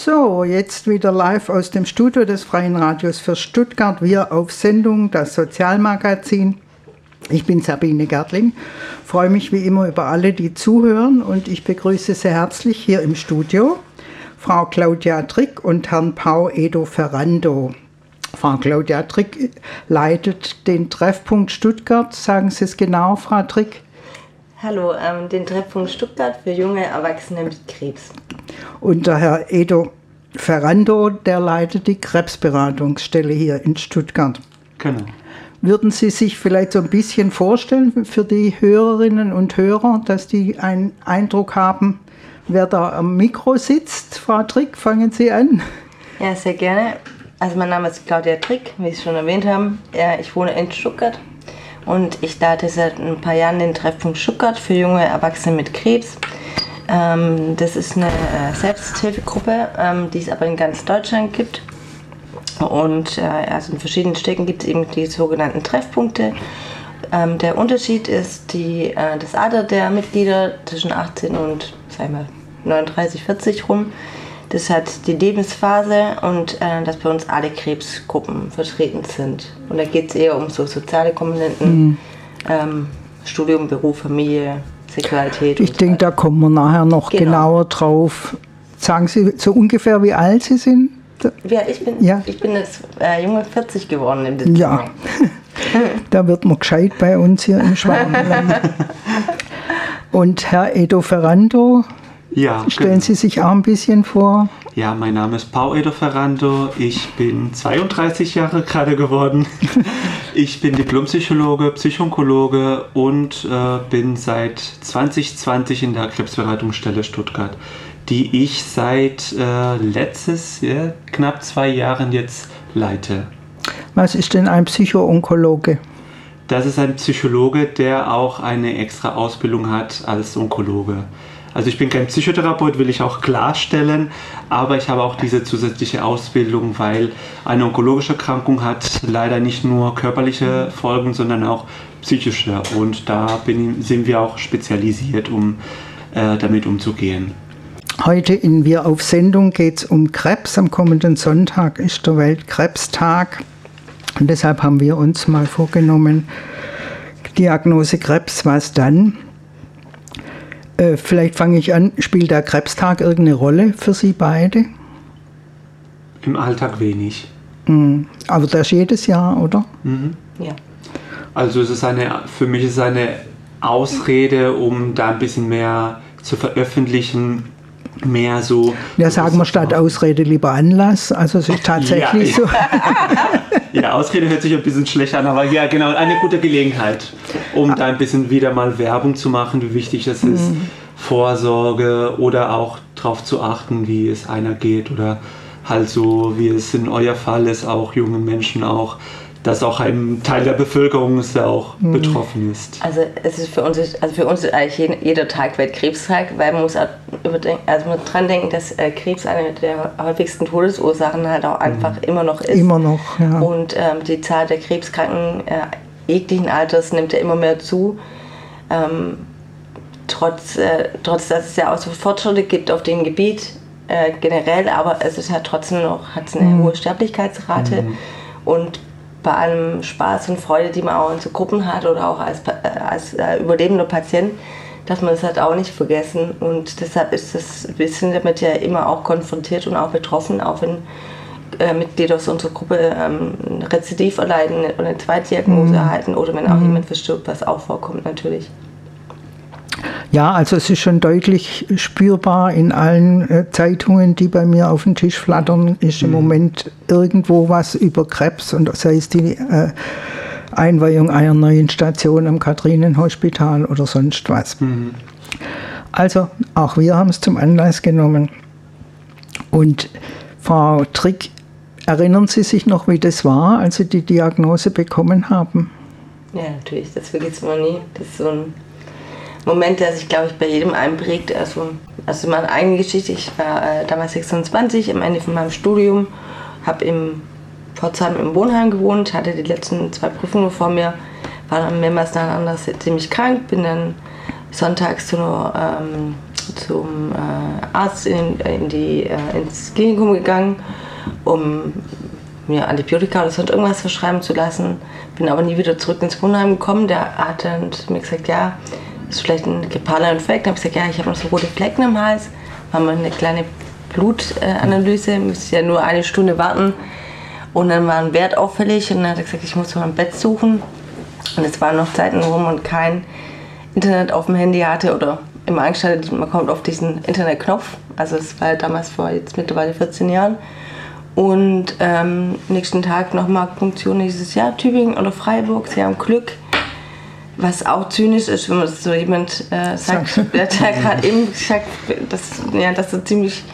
So, jetzt wieder live aus dem Studio des Freien Radios für Stuttgart. Wir auf Sendung, das Sozialmagazin. Ich bin Sabine Gertling, freue mich wie immer über alle, die zuhören und ich begrüße sehr herzlich hier im Studio Frau Claudia Trick und Herrn Pau Edo Ferrando. Frau Claudia Trick leitet den Treffpunkt Stuttgart. Sagen Sie es genau, Frau Trick? Hallo, ähm, den Treffpunkt Stuttgart für junge Erwachsene mit Krebs. Und der Herr Edo Ferrando, der leitet die Krebsberatungsstelle hier in Stuttgart. Genau. Würden Sie sich vielleicht so ein bisschen vorstellen für die Hörerinnen und Hörer, dass die einen Eindruck haben, wer da am Mikro sitzt? Frau Trick, fangen Sie an. Ja, sehr gerne. Also mein Name ist Claudia Trick, wie Sie schon erwähnt haben. Ich wohne in Stuttgart und ich leite seit ein paar Jahren den Treffpunkt Stuttgart für junge Erwachsene mit Krebs. Ähm, das ist eine äh, Selbsthilfegruppe, ähm, die es aber in ganz Deutschland gibt. Und äh, also in verschiedenen Städten gibt es eben die sogenannten Treffpunkte. Ähm, der Unterschied ist die, äh, das Alter der Mitglieder zwischen 18 und sagen wir, 39, 40 rum. Das hat die Lebensphase und äh, dass bei uns alle Krebsgruppen vertreten sind. Und da geht es eher um so soziale Komponenten, mhm. ähm, Studium, Beruf, Familie, Sexualität. Ich denke, da kommen wir nachher noch genau. genauer drauf. Sagen Sie so ungefähr, wie alt Sie sind? Ja, ich bin, ja. Ich bin jetzt äh, junge 40 geworden im Dezember. Ja, da wird man gescheit bei uns hier im Schwabenland. Und Herr Edo Ferrando, ja, stellen genau. Sie sich auch ein bisschen vor? Ja, mein Name ist Pau Edo Ferrando. Ich bin 32 Jahre gerade geworden. Ich bin Diplompsychologe, Psychonkologe und äh, bin seit 2020 in der Krebsberatungsstelle Stuttgart die ich seit äh, letztes ja, knapp zwei Jahren jetzt leite. Was ist denn ein Psychoonkologe? Das ist ein Psychologe, der auch eine extra Ausbildung hat als Onkologe. Also ich bin kein Psychotherapeut, will ich auch klarstellen, aber ich habe auch diese zusätzliche Ausbildung, weil eine onkologische Erkrankung hat leider nicht nur körperliche Folgen, sondern auch psychische. Und da bin, sind wir auch spezialisiert, um äh, damit umzugehen. Heute in Wir auf Sendung geht es um Krebs. Am kommenden Sonntag ist der Weltkrebstag. Und deshalb haben wir uns mal vorgenommen, Diagnose Krebs, was dann? Äh, vielleicht fange ich an, spielt der Krebstag irgendeine Rolle für Sie beide? Im Alltag wenig. Mhm. Aber das jedes Jahr, oder? Mhm. Ja. Also es ist eine, für mich ist es eine Ausrede, um da ein bisschen mehr zu veröffentlichen, mehr so. Ja, sagen wir statt Ausrede lieber Anlass. Also es ist tatsächlich ja, so. ja, Ausrede hört sich ein bisschen schlecht an, aber ja, genau, eine gute Gelegenheit, um da ein bisschen wieder mal Werbung zu machen, wie wichtig es ist, mhm. Vorsorge oder auch darauf zu achten, wie es einer geht oder halt so, wie es in euer Fall ist, auch jungen Menschen auch dass auch ein Teil der Bevölkerung ist, der auch mhm. betroffen ist. Also es ist für uns, also für uns ist eigentlich jeder Tag Weltkrebstag, weil man muss auch also dran denken, dass äh, Krebs eine der häufigsten Todesursachen halt auch einfach mhm. immer noch ist. Immer noch, ja. Und ähm, die Zahl der Krebskranken äh, jeglichen Alters nimmt ja immer mehr zu. Ähm, trotz, äh, trotz, dass es ja auch so Fortschritte gibt auf dem Gebiet äh, generell, aber es ist ja trotzdem noch, hat eine mhm. hohe Sterblichkeitsrate. Mhm. Und bei allem Spaß und Freude, die man auch in so Gruppen hat oder auch als, äh, als äh, überlebender Patient, darf man das halt auch nicht vergessen. Und deshalb ist das, wir sind damit ja immer auch konfrontiert und auch betroffen, auch wenn äh, Mitglieder aus unserer Gruppe ähm, Rezidiv erleiden oder eine Zweitdiagnose mhm. erhalten oder wenn auch mhm. jemand verstirbt, was auch vorkommt natürlich. Ja, also es ist schon deutlich spürbar in allen äh, Zeitungen, die bei mir auf dem Tisch flattern, ist im mhm. Moment irgendwo was über Krebs und sei es die äh, Einweihung einer neuen Station am Katrinenhospital oder sonst was. Mhm. Also auch wir haben es zum Anlass genommen. Und Frau Trick, erinnern Sie sich noch, wie das war, als Sie die Diagnose bekommen haben? Ja, natürlich, das vergisst man nie. Das ist so ein Moment, der sich, glaube ich, bei jedem einprägt. Also, also meine eigene Geschichte, ich war äh, damals 26, am Ende von meinem Studium, habe im Pforzheim im Wohnheim gewohnt, hatte die letzten zwei Prüfungen vor mir, war dann mehrmals nacheinander ziemlich krank, bin dann sonntags zu einer ähm, zum äh, Arzt in, in die, äh, ins Klinikum gegangen, um mir Antibiotika oder sonst irgendwas verschreiben zu lassen. Bin aber nie wieder zurück ins Wohnheim gekommen. Der hat dann zu mir gesagt, ja, ist vielleicht ein grippaler Infekt. Dann habe ich gesagt, ja, ich habe noch so rote Flecken im Hals. Haben wir eine kleine Blutanalyse, müsste ja nur eine Stunde warten. Und dann war ein Wert auffällig und dann hat er gesagt, ich muss mal ein Bett suchen. Und es waren noch Zeiten rum und kein Internet auf dem Handy hatte oder immer eingestellt, man kommt auf diesen Internetknopf. Also es war damals vor jetzt mittlerweile 14 Jahren. Und ähm, nächsten Tag nochmal Punktion dieses Jahr Tübingen oder Freiburg. Sie haben Glück. Was auch zynisch ist, wenn man so jemand äh, sagt, der gerade eben gesagt, dass, ja, dass er ziemlich,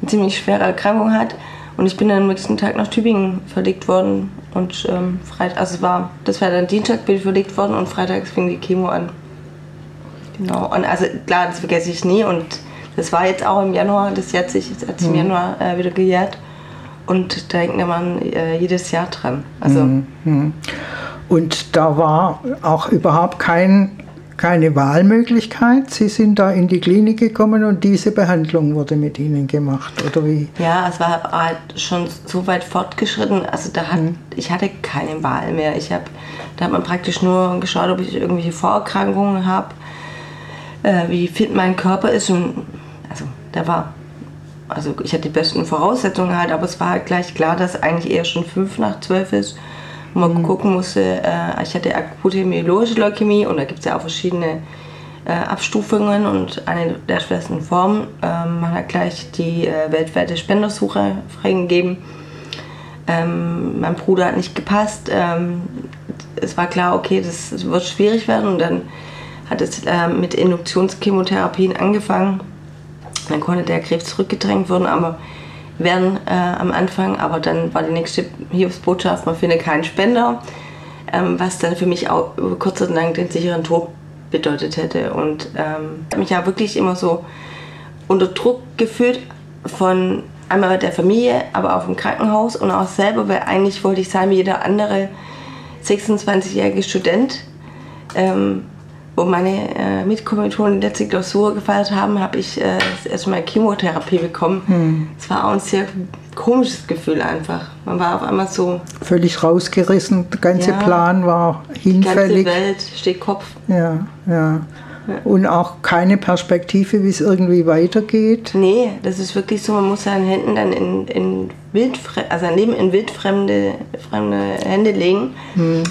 eine ziemlich schwere Erkrankung hat. Und ich bin dann am nächsten Tag nach Tübingen verlegt worden. Und ähm, Freitag, also war, das war dann Dienstag, bin ich verlegt worden und freitags fing die Chemo an. Genau. Und also klar, das vergesse ich nie. Und das war jetzt auch im Januar, das hat sich jetzt hat sich im Mhm. Januar äh, wieder gejährt. Und da denkt man äh, jedes Jahr dran. Also Mhm. Und da war auch überhaupt kein, keine Wahlmöglichkeit. Sie sind da in die Klinik gekommen und diese Behandlung wurde mit Ihnen gemacht, oder wie? Ja, es war halt schon so weit fortgeschritten. Also da hat, ich hatte keine Wahl mehr. Ich hab, da hat man praktisch nur geschaut, ob ich irgendwelche Vorerkrankungen habe, äh, wie fit mein Körper ist. Und also da war, also ich hatte die besten Voraussetzungen halt, aber es war halt gleich klar, dass eigentlich eher schon fünf nach zwölf ist. Und man gucken musste, äh, ich hatte akute myeloische Leukämie und da gibt es ja auch verschiedene äh, Abstufungen und eine der schwersten Formen. Ähm, man hat gleich die äh, weltweite Spendersuche freigegeben. Ähm, mein Bruder hat nicht gepasst. Ähm, es war klar, okay, das, das wird schwierig werden und dann hat es äh, mit Induktionschemotherapien angefangen. Dann konnte der Krebs zurückgedrängt werden, aber werden äh, am Anfang, aber dann war die nächste Hilfsbotschaft, man findet keinen Spender, ähm, was dann für mich auch kurz oder lang den sicheren Tod bedeutet hätte. Und ähm, mich ja wirklich immer so unter Druck gefühlt von einmal der Familie, aber auch vom Krankenhaus und auch selber, weil eigentlich wollte ich sein wie jeder andere 26-jährige Student. Ähm, wo meine äh, Mitkommilitonen die letzte Klausur gefeiert haben, habe ich äh, das erste Mal Chemotherapie bekommen. Es war auch ein sehr komisches Gefühl einfach. Man war auf einmal so, Völlig rausgerissen, der ganze Ja. Plan war die ganze hinfällig. Welt steht Kopf. Ja, ja. Und auch keine Perspektive, wie es irgendwie weitergeht. Nee, das ist wirklich so, man muss seine Hände dann in, in wildfremde, also sein Leben in wildfremde fremde Hände legen.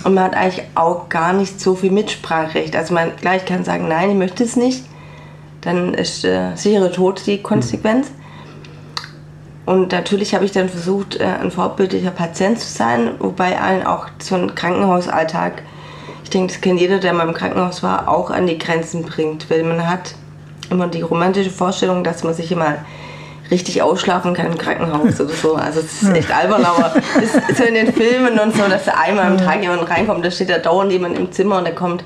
Und man hat eigentlich auch gar nicht so viel Mitspracherecht. Also man gleich kann sagen, nein, ich möchte es nicht. Dann ist äh, sichere Tod die Konsequenz. Und natürlich habe ich dann versucht, äh, ein vorbildlicher Patient zu sein, wobei allen auch so ein Krankenhausalltag, ich denke, das kennt jeder, der mal im Krankenhaus war, auch an die Grenzen bringt. Weil man hat immer die romantische Vorstellung, dass man sich immer richtig ausschlafen kann im Krankenhaus oder so. Also es ist echt albern, aber so in den Filmen und so, dass da einmal am Tag jemand reinkommt, da steht da dauernd jemand im Zimmer und da kommt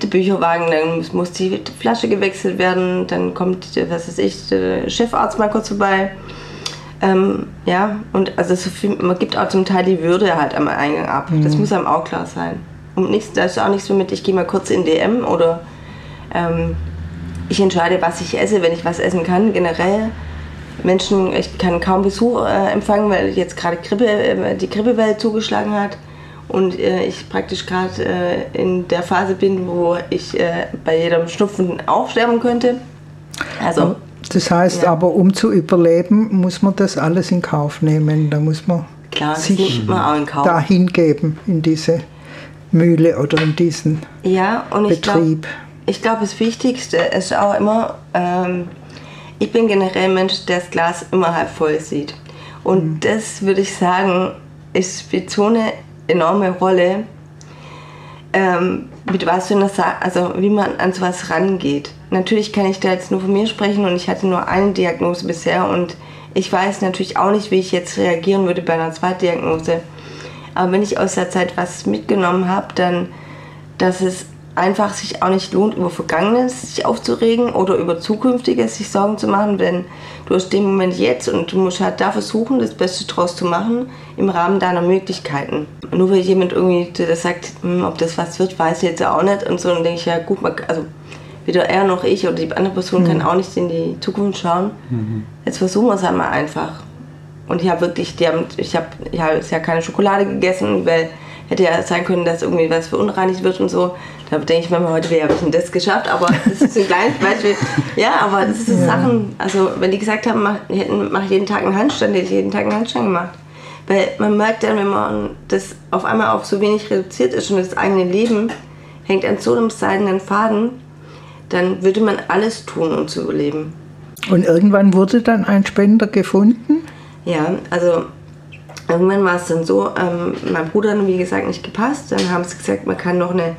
der Bücherwagen, dann muss- die Flasche gewechselt werden, dann kommt, der, was weiß ich, der Chefarzt mal kurz vorbei. Ähm, ja, und also so viel, man gibt auch zum Teil die Würde halt am Eingang ab. Das muss einem auch klar sein. Und nichts, da ist auch nichts so mit, ich gehe mal kurz in DM oder ähm, ich entscheide, was ich esse, wenn ich was essen kann. Generell Menschen, ich kann kaum Besuch äh, empfangen, weil jetzt gerade Grippe, äh, die Grippewelle zugeschlagen hat und äh, ich praktisch gerade äh, in der Phase bin, wo ich äh, bei jedem Schnupfen auch sterben könnte. Also Das heißt Ja. aber, um zu überleben, muss man das alles in Kauf nehmen. Da muss man klar, sich man dahin geben, in diese Mühle oder in diesen Ja, und ich glaube, Betrieb. ich glaube, das Wichtigste ist auch immer, ähm, ich bin generell ein Mensch, der das Glas immer halb voll sieht. Und das würde ich sagen, ist spielt so eine enorme Rolle, ähm, mit was für einer Sa also wie man an sowas rangeht. Natürlich kann ich da jetzt nur von mir sprechen und ich hatte nur eine Diagnose bisher und ich weiß natürlich auch nicht, wie ich jetzt reagieren würde bei einer Zweitdiagnose. Aber wenn ich aus der Zeit was mitgenommen habe, dann, dass es einfach sich auch nicht lohnt, über Vergangenes sich aufzuregen oder über Zukünftiges sich Sorgen zu machen, denn du hast den Moment jetzt und du musst halt da versuchen, das Beste draus zu machen im Rahmen deiner Möglichkeiten. Nur weil jemand irgendwie das sagt, hm, ob das was wird, weiß ich jetzt auch nicht und so, dann denke ich, ja gut, man, also weder er noch ich oder die andere Person mhm. kann auch nicht in die Zukunft schauen. Mhm. Jetzt versuchen wir es einmal einfach. Und ich habe wirklich, die haben, ich habe ich hab ja keine Schokolade gegessen, weil hätte ja sein können, dass irgendwie was verunreinigt wird und so. Da denke ich mir heute, habe ich das geschafft? Aber das ist ein kleines Beispiel. Ja, aber das sind ja. Sachen, also wenn die gesagt haben, mach, mach jeden Tag einen Handstand, hätte ich jeden Tag einen Handstand gemacht. Weil man merkt dann, wenn man das auf einmal auf so wenig reduziert ist und das eigene Leben hängt an so einem seidenen Faden, dann würde man alles tun, um zu überleben. Und irgendwann wurde dann ein Spender gefunden? Ja, also irgendwann war es dann so, ähm, mein Bruder hat wie gesagt nicht gepasst. Dann haben sie gesagt, man kann noch eine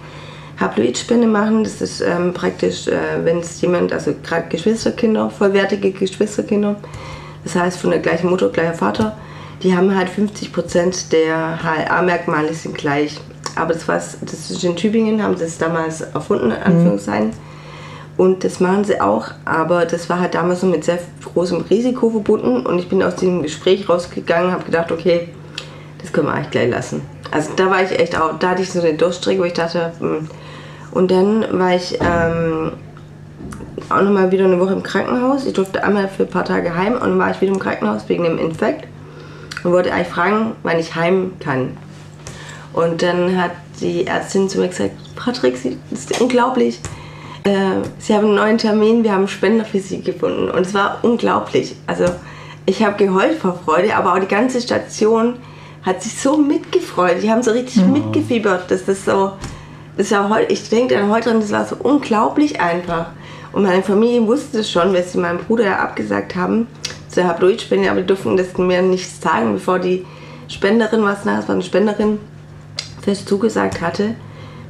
Haploidspende machen. Das ist ähm, praktisch, äh, wenn es jemand, also gerade Geschwisterkinder, vollwertige Geschwisterkinder, das heißt von der gleichen Mutter, gleicher Vater, die haben halt 50 Prozent der HLA-Merkmale sind gleich. Aber das, was, das ist in Tübingen, haben sie es damals erfunden, in mhm. Anführungszeichen. Mhm. Und das machen sie auch, aber das war halt damals so mit sehr großem Risiko verbunden. Und ich bin aus diesem Gespräch rausgegangen und habe gedacht, okay, das können wir eigentlich gleich lassen. Also da war ich echt auch, da hatte ich so den Durchstreck, wo ich dachte. Hm. und dann war ich ähm, auch nochmal wieder eine Woche im Krankenhaus. Ich durfte einmal für ein paar Tage heim und dann war ich wieder im Krankenhaus wegen dem Infekt und wollte eigentlich fragen, wann ich heim kann. Und dann hat die Ärztin zu mir gesagt, Patrick, das ist unglaublich. Äh, sie haben einen neuen Termin, wir haben Spender für Sie gefunden. Und es war unglaublich. Also ich habe geheult vor Freude, aber auch die ganze Station hat sich so mitgefreut. Die haben so richtig mhm. mitgefiebert. Das ist so, das ist ja heute, ich denke dann heute dran, das war so unglaublich einfach. Und meine Familie wusste es schon, weil sie meinem Bruder ja abgesagt haben zur Haploidspende, aber die durften das mir nicht sagen, bevor die Spenderin, was nach, es war eine Spenderin, fest zugesagt hatte.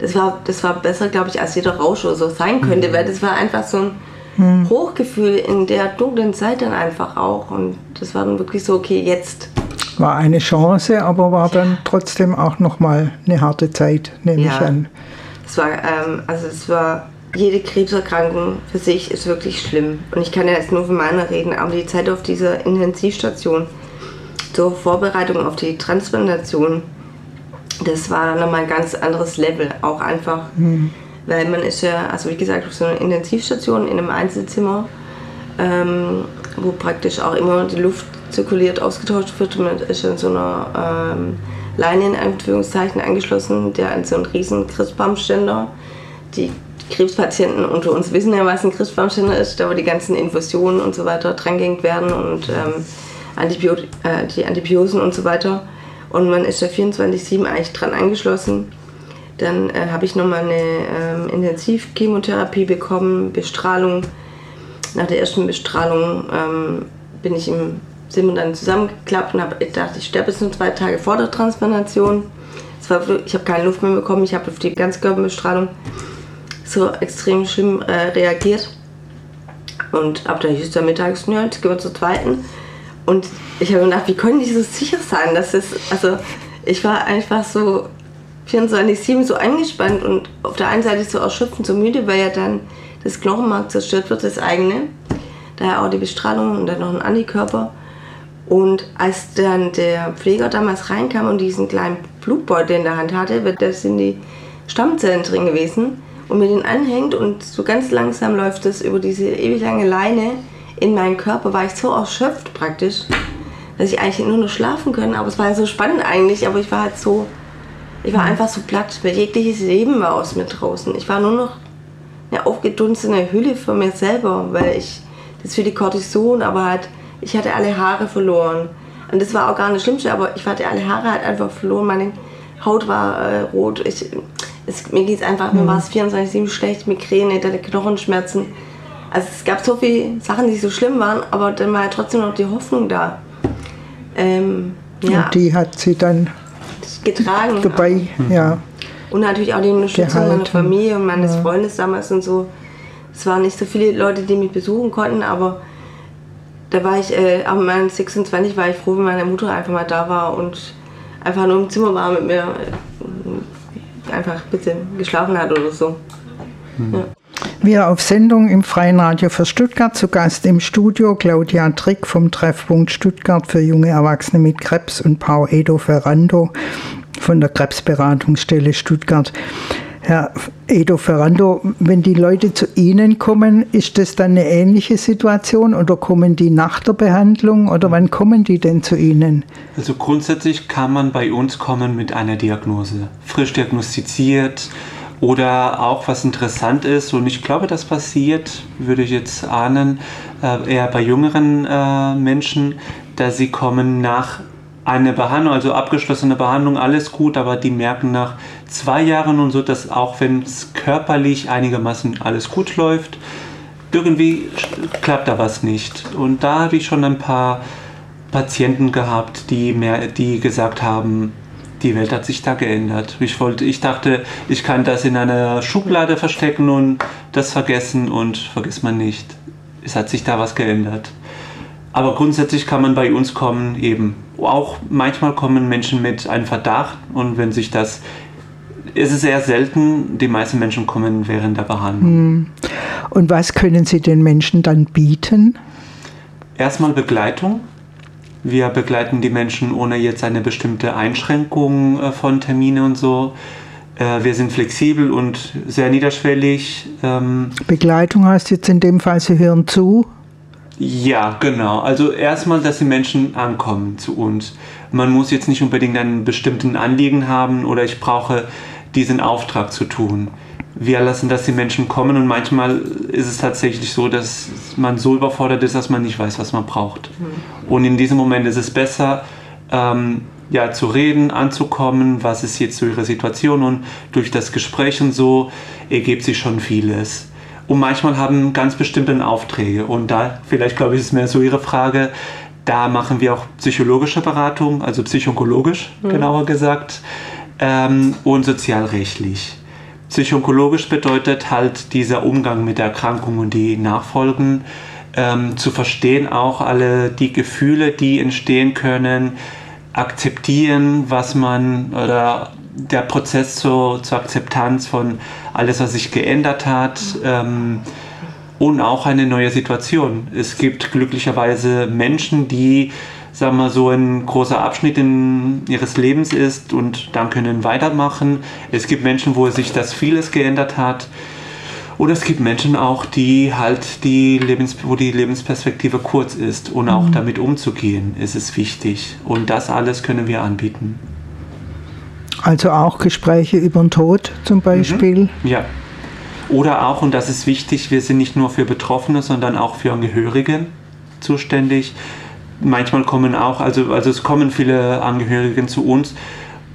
Das war, das war besser, glaube ich, als jeder Rausch oder so sein könnte, mhm. weil das war einfach so ein mhm. Hochgefühl in der dunklen Zeit dann einfach auch. Und das war dann wirklich so, okay, jetzt. War eine Chance, aber war dann trotzdem auch nochmal eine harte Zeit, nehme ja. ich an. Es war, ähm, also es war jede Krebserkrankung für sich ist wirklich schlimm. Und ich kann ja jetzt nur von meiner reden, aber die Zeit auf dieser Intensivstation zur Vorbereitung auf die Transplantation, das war nochmal ein ganz anderes Level. Auch einfach, mhm. weil man ist ja, also wie gesagt, auf so einer Intensivstation in einem Einzelzimmer, ähm, wo praktisch auch immer die Luft zirkuliert, ausgetauscht wird. Man ist in so einer ähm, Leine in Anführungszeichen angeschlossen, der an so einen riesen Christbaumständer. Die Krebspatienten unter uns wissen ja, was ein Christbaumständer ist, da wo die ganzen Infusionen und so weiter drangehängt werden und ähm, Antibiot äh, die Antibiosen und so weiter. Und man ist da 24-7 eigentlich dran angeschlossen. Dann äh, habe ich nochmal eine ähm, Intensivchemotherapie bekommen, Bestrahlung. Nach der ersten Bestrahlung ähm, bin ich im sind wir dann zusammengeklappt und habe gedacht, ich sterbe jetzt nur zwei Tage vor der Transplantation. War, ich habe keine Luft mehr bekommen, ich habe auf die Ganzkörperbestrahlung so extrem schlimm äh, reagiert. Und ab da hieß dann mittags, zur zweiten. Und ich habe gedacht, wie können die so sicher sein, dass es, also ich war einfach so 24-7 so eingespannt und auf der einen Seite so erschöpfend, so müde, weil ja dann das Knochenmark zerstört wird, das eigene. Daher auch die Bestrahlung und dann noch ein Antikörper. Und als dann der Pfleger damals reinkam und diesen kleinen Blutbeutel in der Hand hatte, wird das in die Stammzellen drin gewesen und mir den anhängt und so ganz langsam läuft es über diese ewig lange Leine in meinen Körper, war ich so erschöpft praktisch, dass ich eigentlich nur noch schlafen können. Aber es war ja so spannend eigentlich, aber ich war halt so, ich war mhm. einfach so platt, weil jegliches Leben war aus mir draußen. Ich war nur noch eine aufgedunsene Hülle von mir selber, weil ich das für die Cortison, aber halt, ich hatte alle Haare verloren. Und das war auch gar nicht Schlimmste, aber ich hatte alle Haare halt einfach verloren. Meine Haut war äh, rot. Ich, es, mir geht es einfach, mir mhm. war es 24-7 schlecht, Migräne, hatte Knochenschmerzen. Also es gab so viele Sachen, die so schlimm waren, aber dann war ja trotzdem noch die Hoffnung da. Ähm, ja. Und die hat sie dann getragen. Dabei, mhm. ja. Und natürlich auch die Unterstützung meiner Familie und meines ja. Freundes damals und so. Es waren nicht so viele Leute, die mich besuchen konnten, aber da war ich, äh, auch mit 26 war ich froh, wenn meine Mutter einfach mal da war und einfach nur im Zimmer war mit mir einfach ein bisschen geschlafen hat oder so. Mhm. Ja. Wir auf Sendung im Freien Radio für Stuttgart zu Gast im Studio Claudia Trick vom Treffpunkt Stuttgart für junge Erwachsene mit Krebs und Paul Edo Ferrando von der Krebsberatungsstelle Stuttgart. Herr Edo Ferrando, wenn die Leute zu Ihnen kommen, ist das dann eine ähnliche Situation oder kommen die nach der Behandlung oder wann kommen die denn zu Ihnen? Also grundsätzlich kann man bei uns kommen mit einer Diagnose, frisch diagnostiziert oder auch was interessant ist und ich glaube, das passiert, würde ich jetzt ahnen, äh, eher bei jüngeren äh, Menschen, da sie kommen nach einer Behandlung, also abgeschlossene Behandlung, alles gut, aber die merken nach zwei Jahren und so, dass auch wenn es körperlich einigermaßen alles gut läuft, irgendwie klappt da was nicht. Und da habe ich schon ein paar Patienten gehabt, die, mehr, die gesagt haben, die Welt hat sich da geändert. Ich, wollte, ich dachte, ich kann das in einer Schublade verstecken und das vergessen und vergisst man nicht. Es hat sich da was geändert. Aber grundsätzlich kann man bei uns kommen, eben. Auch manchmal kommen Menschen mit einem Verdacht und wenn sich das es ist sehr selten, die meisten Menschen kommen während der Behandlung. Hm. Und was können Sie den Menschen dann bieten? Erstmal Begleitung. Wir begleiten die Menschen ohne jetzt eine bestimmte Einschränkung äh, von Termine und so. Äh, wir sind flexibel und sehr niederschwellig. Ähm. Begleitung heißt jetzt in dem Fall, Sie hören zu? Ja, genau. Also erstmal, dass die Menschen ankommen zu uns. Man muss jetzt nicht unbedingt einen bestimmten Anliegen haben oder ich brauche diesen Auftrag zu tun. Wir lassen, dass die Menschen kommen und manchmal ist es tatsächlich so, dass man so überfordert ist, dass man nicht weiß, was man braucht. Mhm. Und in diesem Moment ist es besser, ähm, ja, zu reden, anzukommen, was ist jetzt so ihre Situation und durch das Gespräch und so ergibt sich schon vieles. Und manchmal haben ganz bestimmte Aufträge und da, vielleicht glaube ich, ist mehr so Ihre Frage, da machen wir auch psychologische Beratung, also psychologisch mhm. genauer gesagt ähm, und sozialrechtlich. Psychologisch bedeutet halt dieser Umgang mit der Erkrankung und die Nachfolgen, ähm, zu verstehen auch alle die Gefühle, die entstehen können, akzeptieren, was man oder der Prozess zur, zur Akzeptanz von alles, was sich geändert hat. Ähm, und auch eine neue Situation. Es gibt glücklicherweise Menschen, die sagen wir so ein großer Abschnitt in ihres Lebens ist und dann können weitermachen. Es gibt Menschen, wo sich das vieles geändert hat. Oder es gibt Menschen auch, die halt die Lebens, wo die Lebensperspektive kurz ist und auch mhm. damit umzugehen, ist es wichtig. Und das alles können wir anbieten. Also auch Gespräche über den Tod zum mhm. Beispiel. Mhm. Ja. Oder auch, und das ist wichtig, wir sind nicht nur für Betroffene, sondern auch für Angehörige zuständig manchmal kommen auch, also, also es kommen viele Angehörige zu uns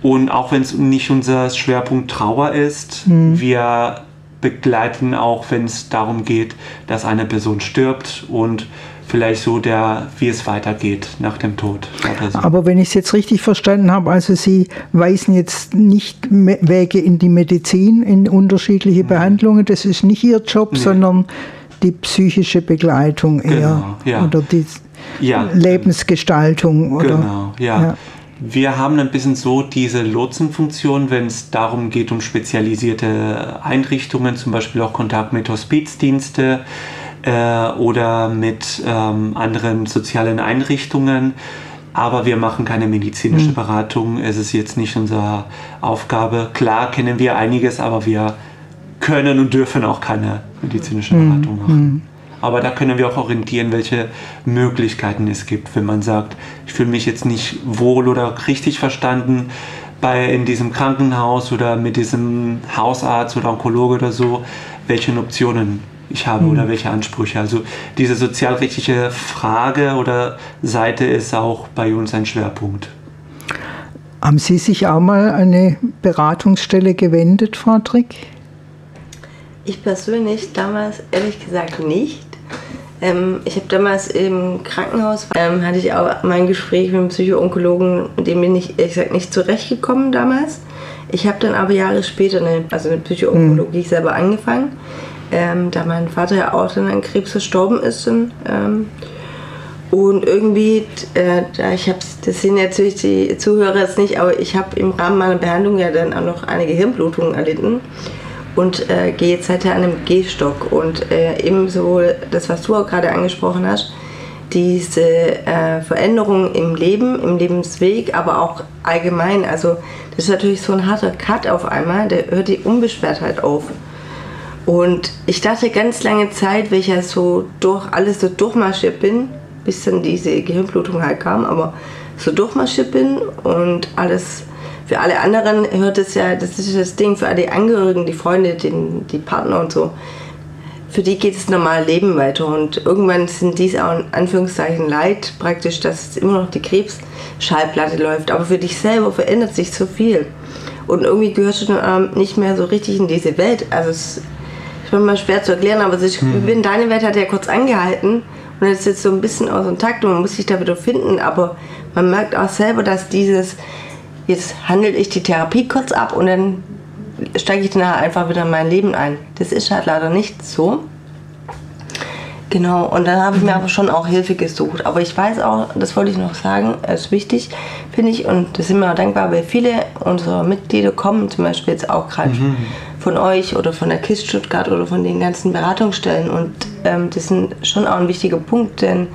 und auch wenn es nicht unser Schwerpunkt Trauer ist, mhm. wir begleiten auch, wenn es darum geht, dass eine Person stirbt und vielleicht so der, wie es weitergeht nach dem Tod. Aber wenn ich es jetzt richtig verstanden habe, also Sie weisen jetzt nicht Wege in die Medizin, in unterschiedliche mhm. Behandlungen, das ist nicht Ihr Job, nee. sondern die psychische Begleitung eher. Genau, ja. Oder die ja. Lebensgestaltung. Oder? Genau, ja. ja. Wir haben ein bisschen so diese Lotsenfunktion, wenn es darum geht, um spezialisierte Einrichtungen, zum Beispiel auch Kontakt mit Hospizdienste äh, oder mit ähm, anderen sozialen Einrichtungen. Aber wir machen keine medizinische mhm. Beratung. Es ist jetzt nicht unsere Aufgabe. Klar kennen wir einiges, aber wir können und dürfen auch keine medizinische mhm. Beratung machen. Aber da können wir auch orientieren, welche Möglichkeiten es gibt, wenn man sagt, ich fühle mich jetzt nicht wohl oder richtig verstanden bei, in diesem Krankenhaus oder mit diesem Hausarzt oder Onkologe oder so, welche Optionen ich habe mhm. oder welche Ansprüche. Also diese sozialrechtliche Frage oder Seite ist auch bei uns ein Schwerpunkt. Haben Sie sich auch mal an eine Beratungsstelle gewendet, Frau Trick? Ich persönlich damals ehrlich gesagt nicht. Ähm, ich habe damals im Krankenhaus, ähm, hatte ich auch mein Gespräch mit dem Psychoonkologen, mit dem bin ich ehrlich gesagt nicht zurechtgekommen damals. Ich habe dann aber Jahre später, eine, also eine Psychoonkologie mhm. selber angefangen, ähm, da mein Vater ja auch dann an Krebs verstorben ist. Und, ähm, und irgendwie, äh, da ich habe, das sehen natürlich die Zuhörer jetzt nicht, aber ich habe im Rahmen meiner Behandlung ja dann auch noch einige Hirnblutungen erlitten und äh, gehe jetzt halt an einem Gehstock. Und äh, ebenso das, was du auch gerade angesprochen hast, diese äh, Veränderung im Leben, im Lebensweg, aber auch allgemein. Also das ist natürlich so ein harter Cut auf einmal, der hört die Unbeschwertheit auf. Und ich dachte ganz lange Zeit, weil ich ja so durch alles so durchmarschiert bin, bis dann diese Gehirnblutung halt kam, aber so durchmarschiert bin und alles für alle anderen hört es ja, das ist das Ding, für alle Angehörigen, die Freunde, den, die Partner und so, für die geht das normale Leben weiter. Und irgendwann sind dies auch in Anführungszeichen leid, praktisch, dass immer noch die Krebsschallplatte läuft, aber für dich selber verändert sich so viel. Und irgendwie gehörst du dann nicht mehr so richtig in diese Welt, also es ist manchmal schwer zu erklären, aber ich mhm. bin, deine Welt hat ja kurz angehalten und jetzt ist jetzt so ein bisschen aus dem Takt und man muss sich da wieder finden, aber man merkt auch selber, dass dieses, jetzt handle ich die Therapie kurz ab und dann steige ich nachher einfach wieder in mein Leben ein. Das ist halt leider nicht so. Genau, und dann habe ich mir aber schon auch Hilfe gesucht. Aber ich weiß auch, das wollte ich noch sagen, ist wichtig, finde ich, und da sind wir auch dankbar, weil viele unserer Mitglieder kommen, zum Beispiel jetzt auch gerade mhm. von euch oder von der KISS Stuttgart oder von den ganzen Beratungsstellen. Und ähm, das ist schon auch ein wichtiger Punkt, denn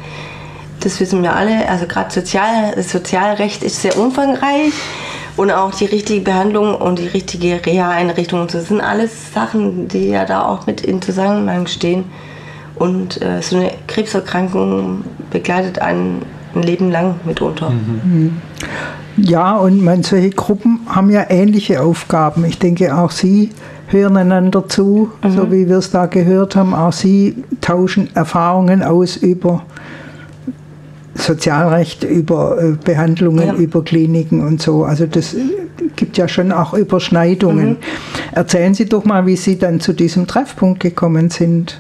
das wissen wir alle, also gerade Sozial, das Sozialrecht ist sehr umfangreich und auch die richtige Behandlung und die richtige Reha-Einrichtung das sind alles Sachen, die ja da auch mit in Zusammenhang stehen. Und äh, so eine Krebserkrankung begleitet einen ein Leben lang mitunter. Mhm. Ja, und man, solche Gruppen haben ja ähnliche Aufgaben. Ich denke, auch Sie hören einander zu, mhm. so wie wir es da gehört haben. Auch Sie tauschen Erfahrungen aus über Sozialrecht, über äh, Behandlungen, ja. über Kliniken und so. Also das gibt ja schon auch Überschneidungen. Mhm. Erzählen Sie doch mal, wie Sie dann zu diesem Treffpunkt gekommen sind.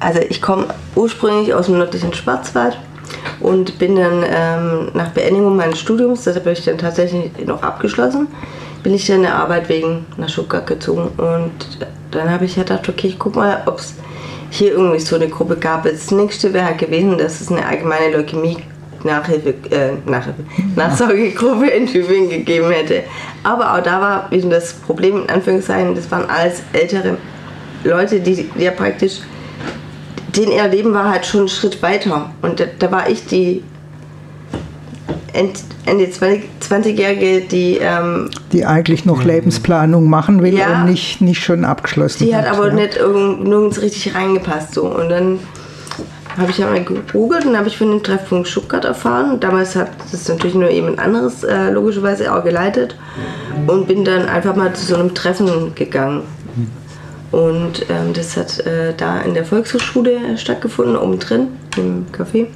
Also ich komme ursprünglich aus dem nördlichen Schwarzwald und bin dann ähm, nach Beendigung meines Studiums, das habe ich dann tatsächlich noch abgeschlossen, bin ich dann in der Arbeit wegen nach Stuttgart gezogen und dann habe ich gedacht, okay, ich guck mal, ob es hier irgendwie so eine Gruppe gab. Das nächste wäre gewesen, dass es eine allgemeine Leukämie Nachhilfe, äh, Nachhilfe, Nachsorgegruppe in Tübingen gegeben hätte. Aber auch da war wieder das Problem, in Anführungszeichen, das waren alles ältere Leute, die, die ja praktisch, denen ihr Leben war halt schon einen Schritt weiter. Und da, da war ich die Ende 20-Jährige, die. Ähm, die eigentlich noch Lebensplanung machen will ja, und nicht, nicht schon abgeschlossen Die hat, hat aber ja. nicht irgend, nirgends richtig reingepasst. So. Und dann habe ich ja mal gegoogelt und habe ich von dem Treffpunkt Stuttgart erfahren. Damals hat das natürlich nur jemand anderes äh, logischerweise auch geleitet und bin dann einfach mal zu so einem Treffen gegangen. Und ähm, das hat äh, da in der Volkshochschule stattgefunden, oben drin im Café.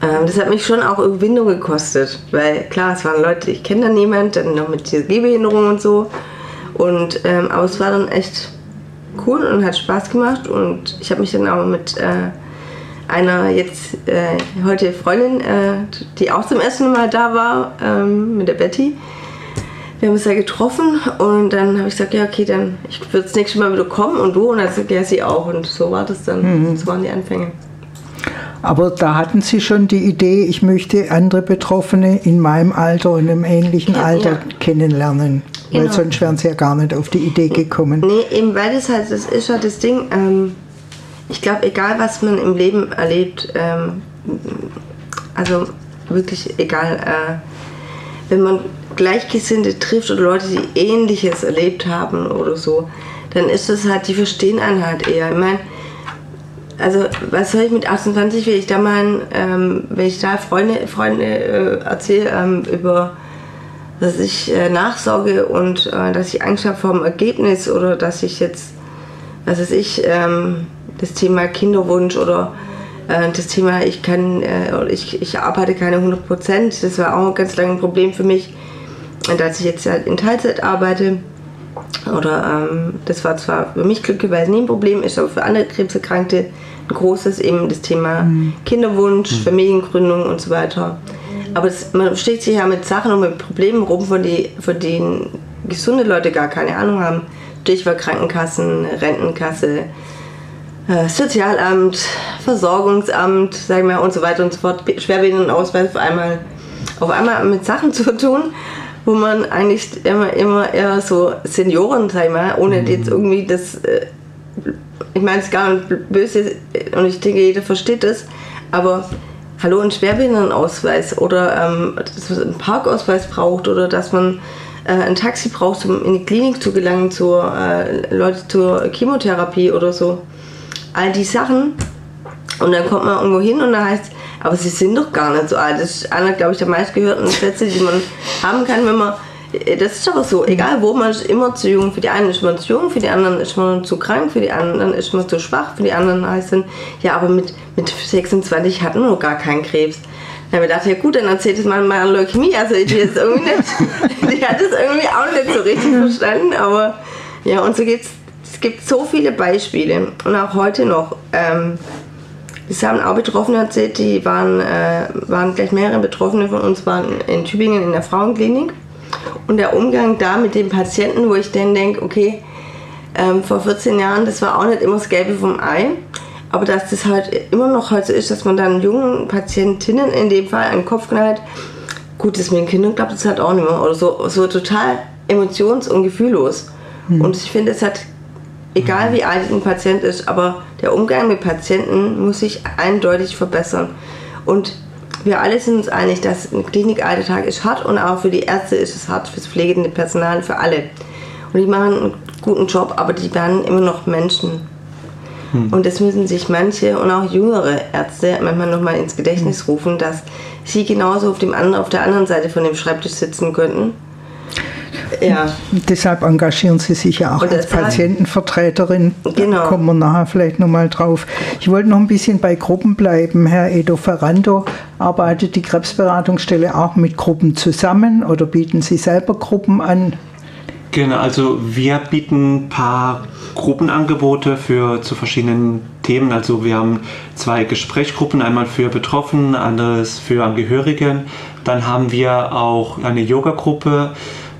Ähm, das hat mich schon auch Überwindung gekostet, weil klar, es waren Leute, ich kenne da niemand, dann noch mit dieser Gehbehinderung und so. Und, ähm, aber es war dann echt cool und hat Spaß gemacht und ich habe mich dann auch mit äh, einer jetzt äh, heute Freundin, äh, die auch zum ersten Mal da war, ähm, mit der Betty. Wir haben uns da getroffen und dann habe ich gesagt, ja okay, dann ich würde das nächste Mal wieder kommen und du und dann sagt ja sie auch und so war das dann. Mhm. So waren die Anfänge. Aber da hatten Sie schon die Idee, ich möchte andere Betroffene in meinem Alter und im ähnlichen ja, Alter ja. kennenlernen. Genau. Weil sonst wären Sie ja gar nicht auf die Idee gekommen. Nee, eben weil das halt, das ist halt das Ding, ähm, ich glaube, egal was man im Leben erlebt, ähm, also wirklich egal, äh, wenn man Gleichgesinnte trifft oder Leute, die Ähnliches erlebt haben oder so, dann ist das halt, die verstehen einen halt eher. Ich meine, also was soll ich mit 28, wenn ich da mal, ähm, wenn ich da Freunde, Freunde äh, erzähle ähm, über, dass ich äh, nachsorge und äh, dass ich Angst habe vor dem Ergebnis oder dass ich jetzt, was weiß ich, ähm, das Thema Kinderwunsch oder äh, das Thema, ich kann, äh, ich, ich arbeite keine 100 Prozent, das war auch ein ganz langes Problem für mich, dass ich jetzt halt in Teilzeit arbeite. Oder ähm, das war zwar für mich glücklicherweise nie ein Problem, ist aber für andere Krebserkrankte ein großes, eben das Thema mhm. Kinderwunsch, mhm. Familiengründung und so weiter. Aber es, man steht sich ja mit Sachen und mit Problemen rum, von, die, von denen gesunde Leute gar keine Ahnung haben. Stichwort Krankenkassen, Rentenkasse, äh, Sozialamt, Versorgungsamt, sagen wir und so weiter und so fort. Schwerbehindertenausweis auf einmal, auf einmal mit Sachen zu tun, wo man eigentlich immer, immer eher so Senioren, sag ich mal, ohne mhm. jetzt irgendwie das, äh, ich meine es gar nicht böse und ich denke, jeder versteht das, Aber hallo, ein Schwerbehindertenausweis oder ähm, dass man einen Parkausweis braucht oder dass man äh, ein Taxi braucht, um in die Klinik zu gelangen, zur, äh, Leute zur Chemotherapie oder so. All die Sachen. Und dann kommt man irgendwo hin und dann heißt aber sie sind doch gar nicht so alt. Das ist einer, glaube ich, der meistgehörten Sätze, die man haben kann, wenn man das ist aber so, egal wo, man ist immer zu jung. Für die einen ist man zu jung, für die anderen ist man zu krank, für die anderen ist man zu schwach, für die anderen heißt dann, ja, aber mit, mit 26 hatten wir noch gar keinen Krebs. Dann habe ich gedacht, ja gut, dann erzählt es mal an Leukämie. Also ich jetzt irgendwie nicht, die hat es irgendwie auch nicht so richtig verstanden, aber ja, und so gibt's, es gibt so viele Beispiele und auch heute noch. Ähm, das haben auch Betroffene erzählt, die waren, äh, waren gleich mehrere Betroffene von uns, waren in Tübingen in der Frauenklinik. Und der Umgang da mit den Patienten, wo ich dann denke, okay, ähm, vor 14 Jahren, das war auch nicht immer das Gelbe vom Ei. Aber dass das halt immer noch heute ist, dass man dann jungen Patientinnen in dem Fall einen Kopf knallt, gut, das mit den Kindern klappt das halt auch nicht mehr. Oder so, so total emotions- und gefühllos. Mhm. Und ich finde, es hat, egal wie alt ein Patient ist, aber der Umgang mit Patienten muss sich eindeutig verbessern. Und wir alle sind uns einig, dass ein Klinikalltag ist hart und auch für die Ärzte ist es hart, fürs pflegende Personal, für alle. Und die machen einen guten Job, aber die werden immer noch Menschen. Hm. Und das müssen sich manche und auch jüngere Ärzte manchmal nochmal ins Gedächtnis hm. rufen, dass sie genauso auf, dem anderen, auf der anderen Seite von dem Schreibtisch sitzen könnten ja. Deshalb engagieren Sie sich ja auch als Patientenvertreterin. Genau. Da kommen wir nachher vielleicht nochmal drauf. Ich wollte noch ein bisschen bei Gruppen bleiben. Herr Edo Ferrando, arbeitet die Krebsberatungsstelle auch mit Gruppen zusammen oder bieten Sie selber Gruppen an? Genau, also wir bieten ein paar Gruppenangebote für zu verschiedenen Themen. Also wir haben zwei Gesprächsgruppen, einmal für Betroffene, anderes für Angehörige. Dann haben wir auch eine Yoga-Gruppe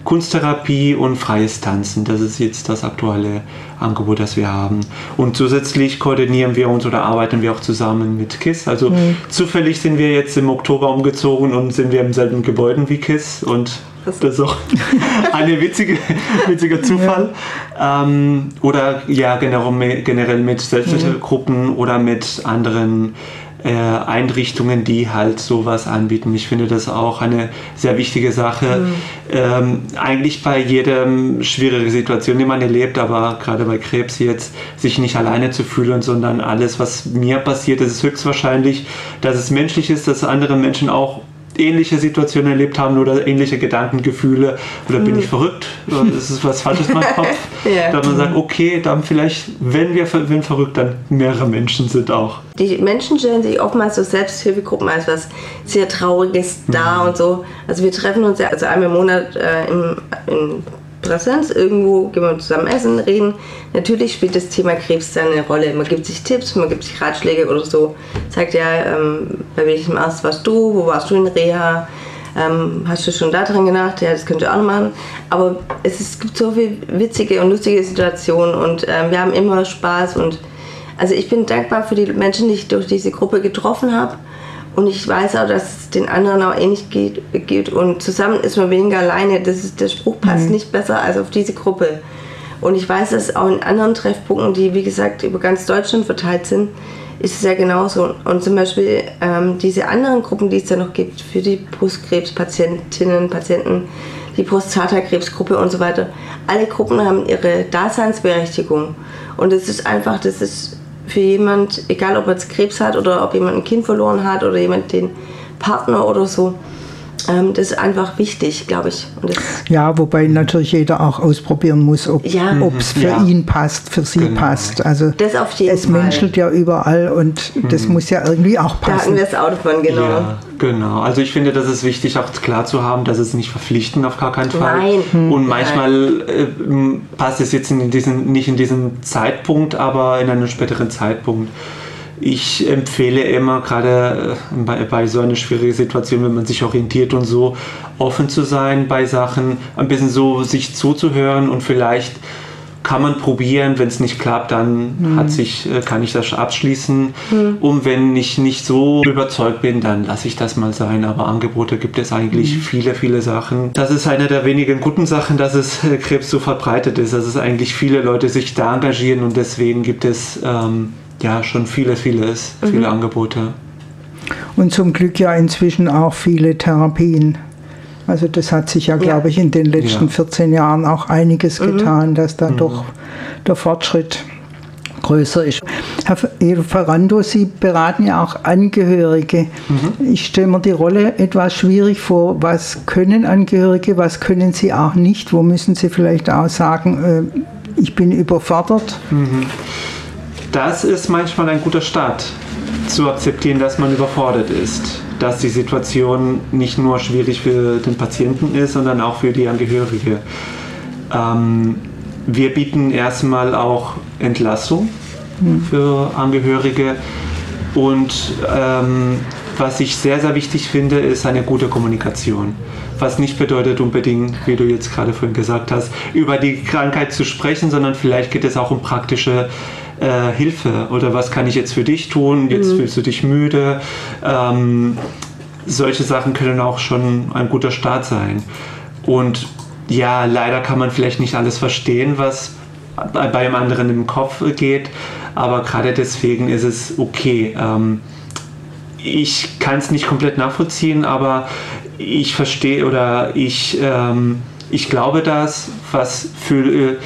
Kunsttherapie und freies Tanzen. Das ist jetzt das aktuelle Angebot, das wir haben. Und zusätzlich koordinieren wir uns oder arbeiten wir auch zusammen mit KISS. Also mhm. zufällig sind wir jetzt im Oktober umgezogen und sind wir im selben Gebäude wie KISS und das ist auch ein witzige, witziger Zufall. Ja. Ähm, oder ja, generell, mit Selbsthilfegruppen mhm. oder mit anderen äh, Einrichtungen, die halt sowas anbieten. Ich finde das auch eine sehr wichtige Sache. Mhm. Ähm, eigentlich bei jeder schwierigen Situation, die man erlebt, aber gerade bei Krebs jetzt, sich nicht alleine zu fühlen, sondern alles, was mir passiert, ist höchstwahrscheinlich, dass es menschlich ist, dass andere Menschen auch ähnliche Situationen erlebt haben oder ähnliche Gedanken, Gefühle oder bin ich mhm. verrückt? Oder ist es was Falsches in meinem Kopf? ja. Dass man sagt, okay, dann vielleicht, wenn wir wenn verrückt, dann mehrere Menschen sind auch. Die Menschen stellen sich oftmals so Selbsthilfegruppen als was sehr Trauriges dar mhm. und so. Also wir treffen uns ja also einmal im Monat äh, im, in Präsenz, irgendwo gehen wir zusammen essen, reden. Natürlich spielt das Thema Krebs dann eine Rolle. Man gibt sich Tipps, man gibt sich Ratschläge oder so. Sagt ja, ähm, bei welchem Arzt warst du, wo warst du in Reha, ähm, hast du schon da dran gedacht, ja, das könnt ihr auch noch machen. Aber es, ist, es gibt so viele witzige und lustige Situationen und ähm, wir haben immer Spaß und also ich bin dankbar für die Menschen, die ich durch diese Gruppe getroffen habe und ich weiß auch, dass es den anderen auch ähnlich geht, geht. Und zusammen ist man weniger alleine. Das ist, der Spruch passt mhm. nicht besser als auf diese Gruppe. Und ich weiß, dass auch in anderen Treffpunkten, die wie gesagt über ganz Deutschland verteilt sind, ist es ja genauso. Und zum Beispiel ähm, diese anderen Gruppen, die es da noch gibt, für die Brustkrebspatientinnen, Patienten, die Prostatakrebsgruppe und so weiter, alle Gruppen haben ihre Daseinsberechtigung. Und es ist einfach, das ist für jemand, egal ob er jetzt Krebs hat oder ob jemand ein Kind verloren hat oder jemand den Partner oder so, ähm, das ist einfach wichtig, glaube ich. ja, wobei natürlich jeder auch ausprobieren muss, ob ja. es für ja. ihn passt, für sie genau. passt. Also das auf jeden es Fall. menschelt ja überall und mhm. das muss ja irgendwie auch passen. Da hatten wir das Auto von, genau. Ja, genau. Also ich finde, das ist wichtig auch klar zu haben, dass es nicht verpflichtend auf gar keinen Fall. Nein. Hm. Und manchmal äh, passt es jetzt in diesen, nicht in diesen Zeitpunkt, aber in einen späteren Zeitpunkt ich empfehle immer, gerade äh, bei, bei, so einer schwierigen Situation, wenn man sich orientiert und so, offen zu sein bei Sachen, ein bisschen so sich zuzuhören und vielleicht kann man probieren, wenn es nicht klappt, dann mhm. hat sich, äh, kann ich das abschließen. Mhm. Und wenn ich nicht so überzeugt bin, dann lasse ich das mal sein. Aber Angebote gibt es eigentlich mhm. viele, viele Sachen. Das ist eine der wenigen guten Sachen, dass es äh, Krebs so verbreitet ist, dass es eigentlich viele Leute sich da engagieren und deswegen gibt es ähm, ja, schon viele, vieles, mhm. viele Angebote. Und zum Glück ja inzwischen auch viele Therapien. Also das hat sich ja, ja. glaube ich, in den letzten ja. 14 Jahren auch einiges mhm. getan, dass da mhm. doch der Fortschritt größer ist. Herr Ferrando, Sie beraten ja auch Angehörige. Mhm. Ich stelle mir die Rolle etwas schwierig vor. Was können Angehörige, was können sie auch nicht? Wo müssen Sie vielleicht auch sagen, äh, ich bin überfordert? Mhm. Das ist manchmal ein guter Start, zu akzeptieren, dass man überfordert ist. Dass die Situation nicht nur schwierig für den Patienten ist, sondern auch für die Angehörige. Ähm, wir bieten erstmal auch Entlassung für Angehörige und ähm, was ich sehr, sehr wichtig finde, ist eine gute Kommunikation. Was nicht bedeutet unbedingt, wie du jetzt gerade vorhin gesagt hast, über die Krankheit zu sprechen, sondern vielleicht geht es auch um praktische äh, Hilfe oder was kann ich jetzt für dich tun? Jetzt mhm. fühlst du dich müde. Ähm, solche Sachen können auch schon ein guter Start sein. Und ja, leider kann man vielleicht nicht alles verstehen, was bei einem anderen im Kopf geht, aber gerade deswegen ist es okay. Ähm, ich kann es nicht komplett nachvollziehen, aber ich verstehe oder ich, ähm, ich glaube das, was, für, äh,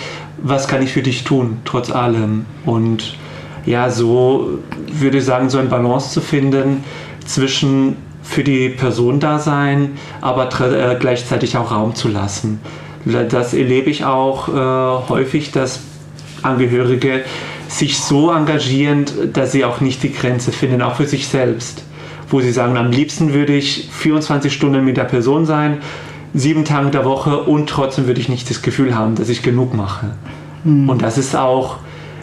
was kann ich für dich tun, trotz allem. Und ja, so würde ich sagen, so ein Balance zu finden zwischen für die Person da sein, aber äh, gleichzeitig auch Raum zu lassen. Das erlebe ich auch äh, häufig, dass Angehörige sich so engagieren, dass sie auch nicht die Grenze finden, auch für sich selbst. Wo sie sagen, am liebsten würde ich 24 Stunden mit der Person sein, sieben Tage der Woche und trotzdem würde ich nicht das Gefühl haben, dass ich genug mache. Mhm. Und das ist auch,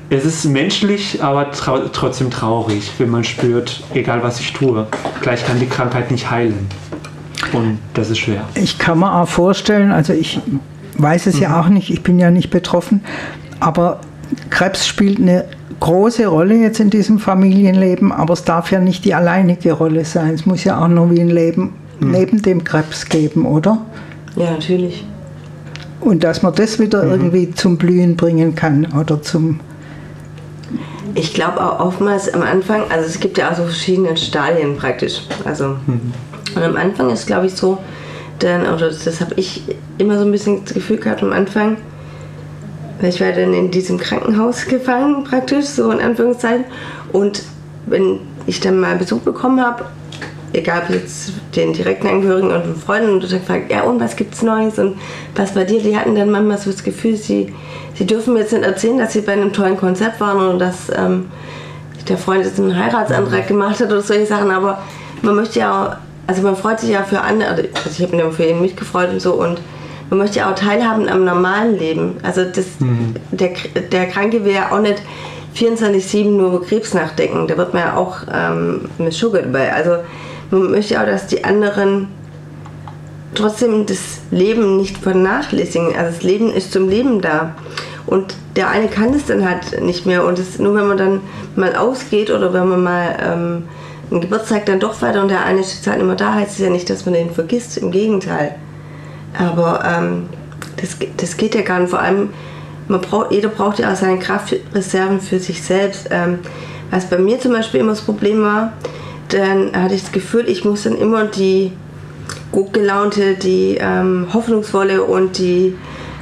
es ist menschlich, aber trau trotzdem traurig, wenn man spürt, egal was ich tue, gleich kann die Krankheit nicht heilen. Und das ist schwer. Ich kann mir auch vorstellen, also ich weiß es mhm. ja auch nicht, ich bin ja nicht betroffen, aber Krebs spielt eine große Rolle jetzt in diesem Familienleben, aber es darf ja nicht die alleinige Rolle sein. Es muss ja auch noch wie ein Leben mhm. neben dem Krebs geben, oder? Ja, natürlich. Und dass man das wieder mhm. irgendwie zum Blühen bringen kann oder zum. Ich glaube auch oftmals am Anfang, also es gibt ja auch so verschiedene Stadien praktisch. Also mhm. und am Anfang ist glaube ich so, dann, oder das habe ich immer so ein bisschen das Gefühl gehabt am Anfang, ich war dann in diesem Krankenhaus gefangen, praktisch, so in Anführungszeichen. Und wenn ich dann mal Besuch bekommen habe, egal ob jetzt den direkten Angehörigen oder Freunden, und gefragt, ja und was gibt's Neues und was bei dir, die hatten dann manchmal so das Gefühl, sie, sie dürfen mir jetzt nicht erzählen, dass sie bei einem tollen Konzept waren oder dass ähm, der Freund jetzt einen Heiratsantrag gemacht hat oder solche Sachen, aber man möchte ja auch, also man freut sich ja für andere, also ich habe mich für ihn mitgefreut und so und man möchte ja auch teilhaben am normalen Leben. Also das, mhm. der, der Kranke ja auch nicht 24-7 nur über Krebs nachdenken. Da wird man ja auch ähm, mit Sugar dabei. Also man möchte auch, dass die anderen trotzdem das Leben nicht vernachlässigen. Also das Leben ist zum Leben da. Und der eine kann es dann halt nicht mehr. Und das, nur wenn man dann mal ausgeht oder wenn man mal ähm, einen Geburtstag dann doch weiter und der eine ist halt immer da, heißt es ja nicht, dass man den vergisst. Im Gegenteil. Aber ähm, das, das geht ja gar nicht. Vor allem, man braucht, jeder braucht ja auch seine Kraftreserven für sich selbst. Ähm, was bei mir zum Beispiel immer das Problem war, dann hatte ich das Gefühl, ich muss dann immer die gut gelaunte, die ähm, hoffnungsvolle und die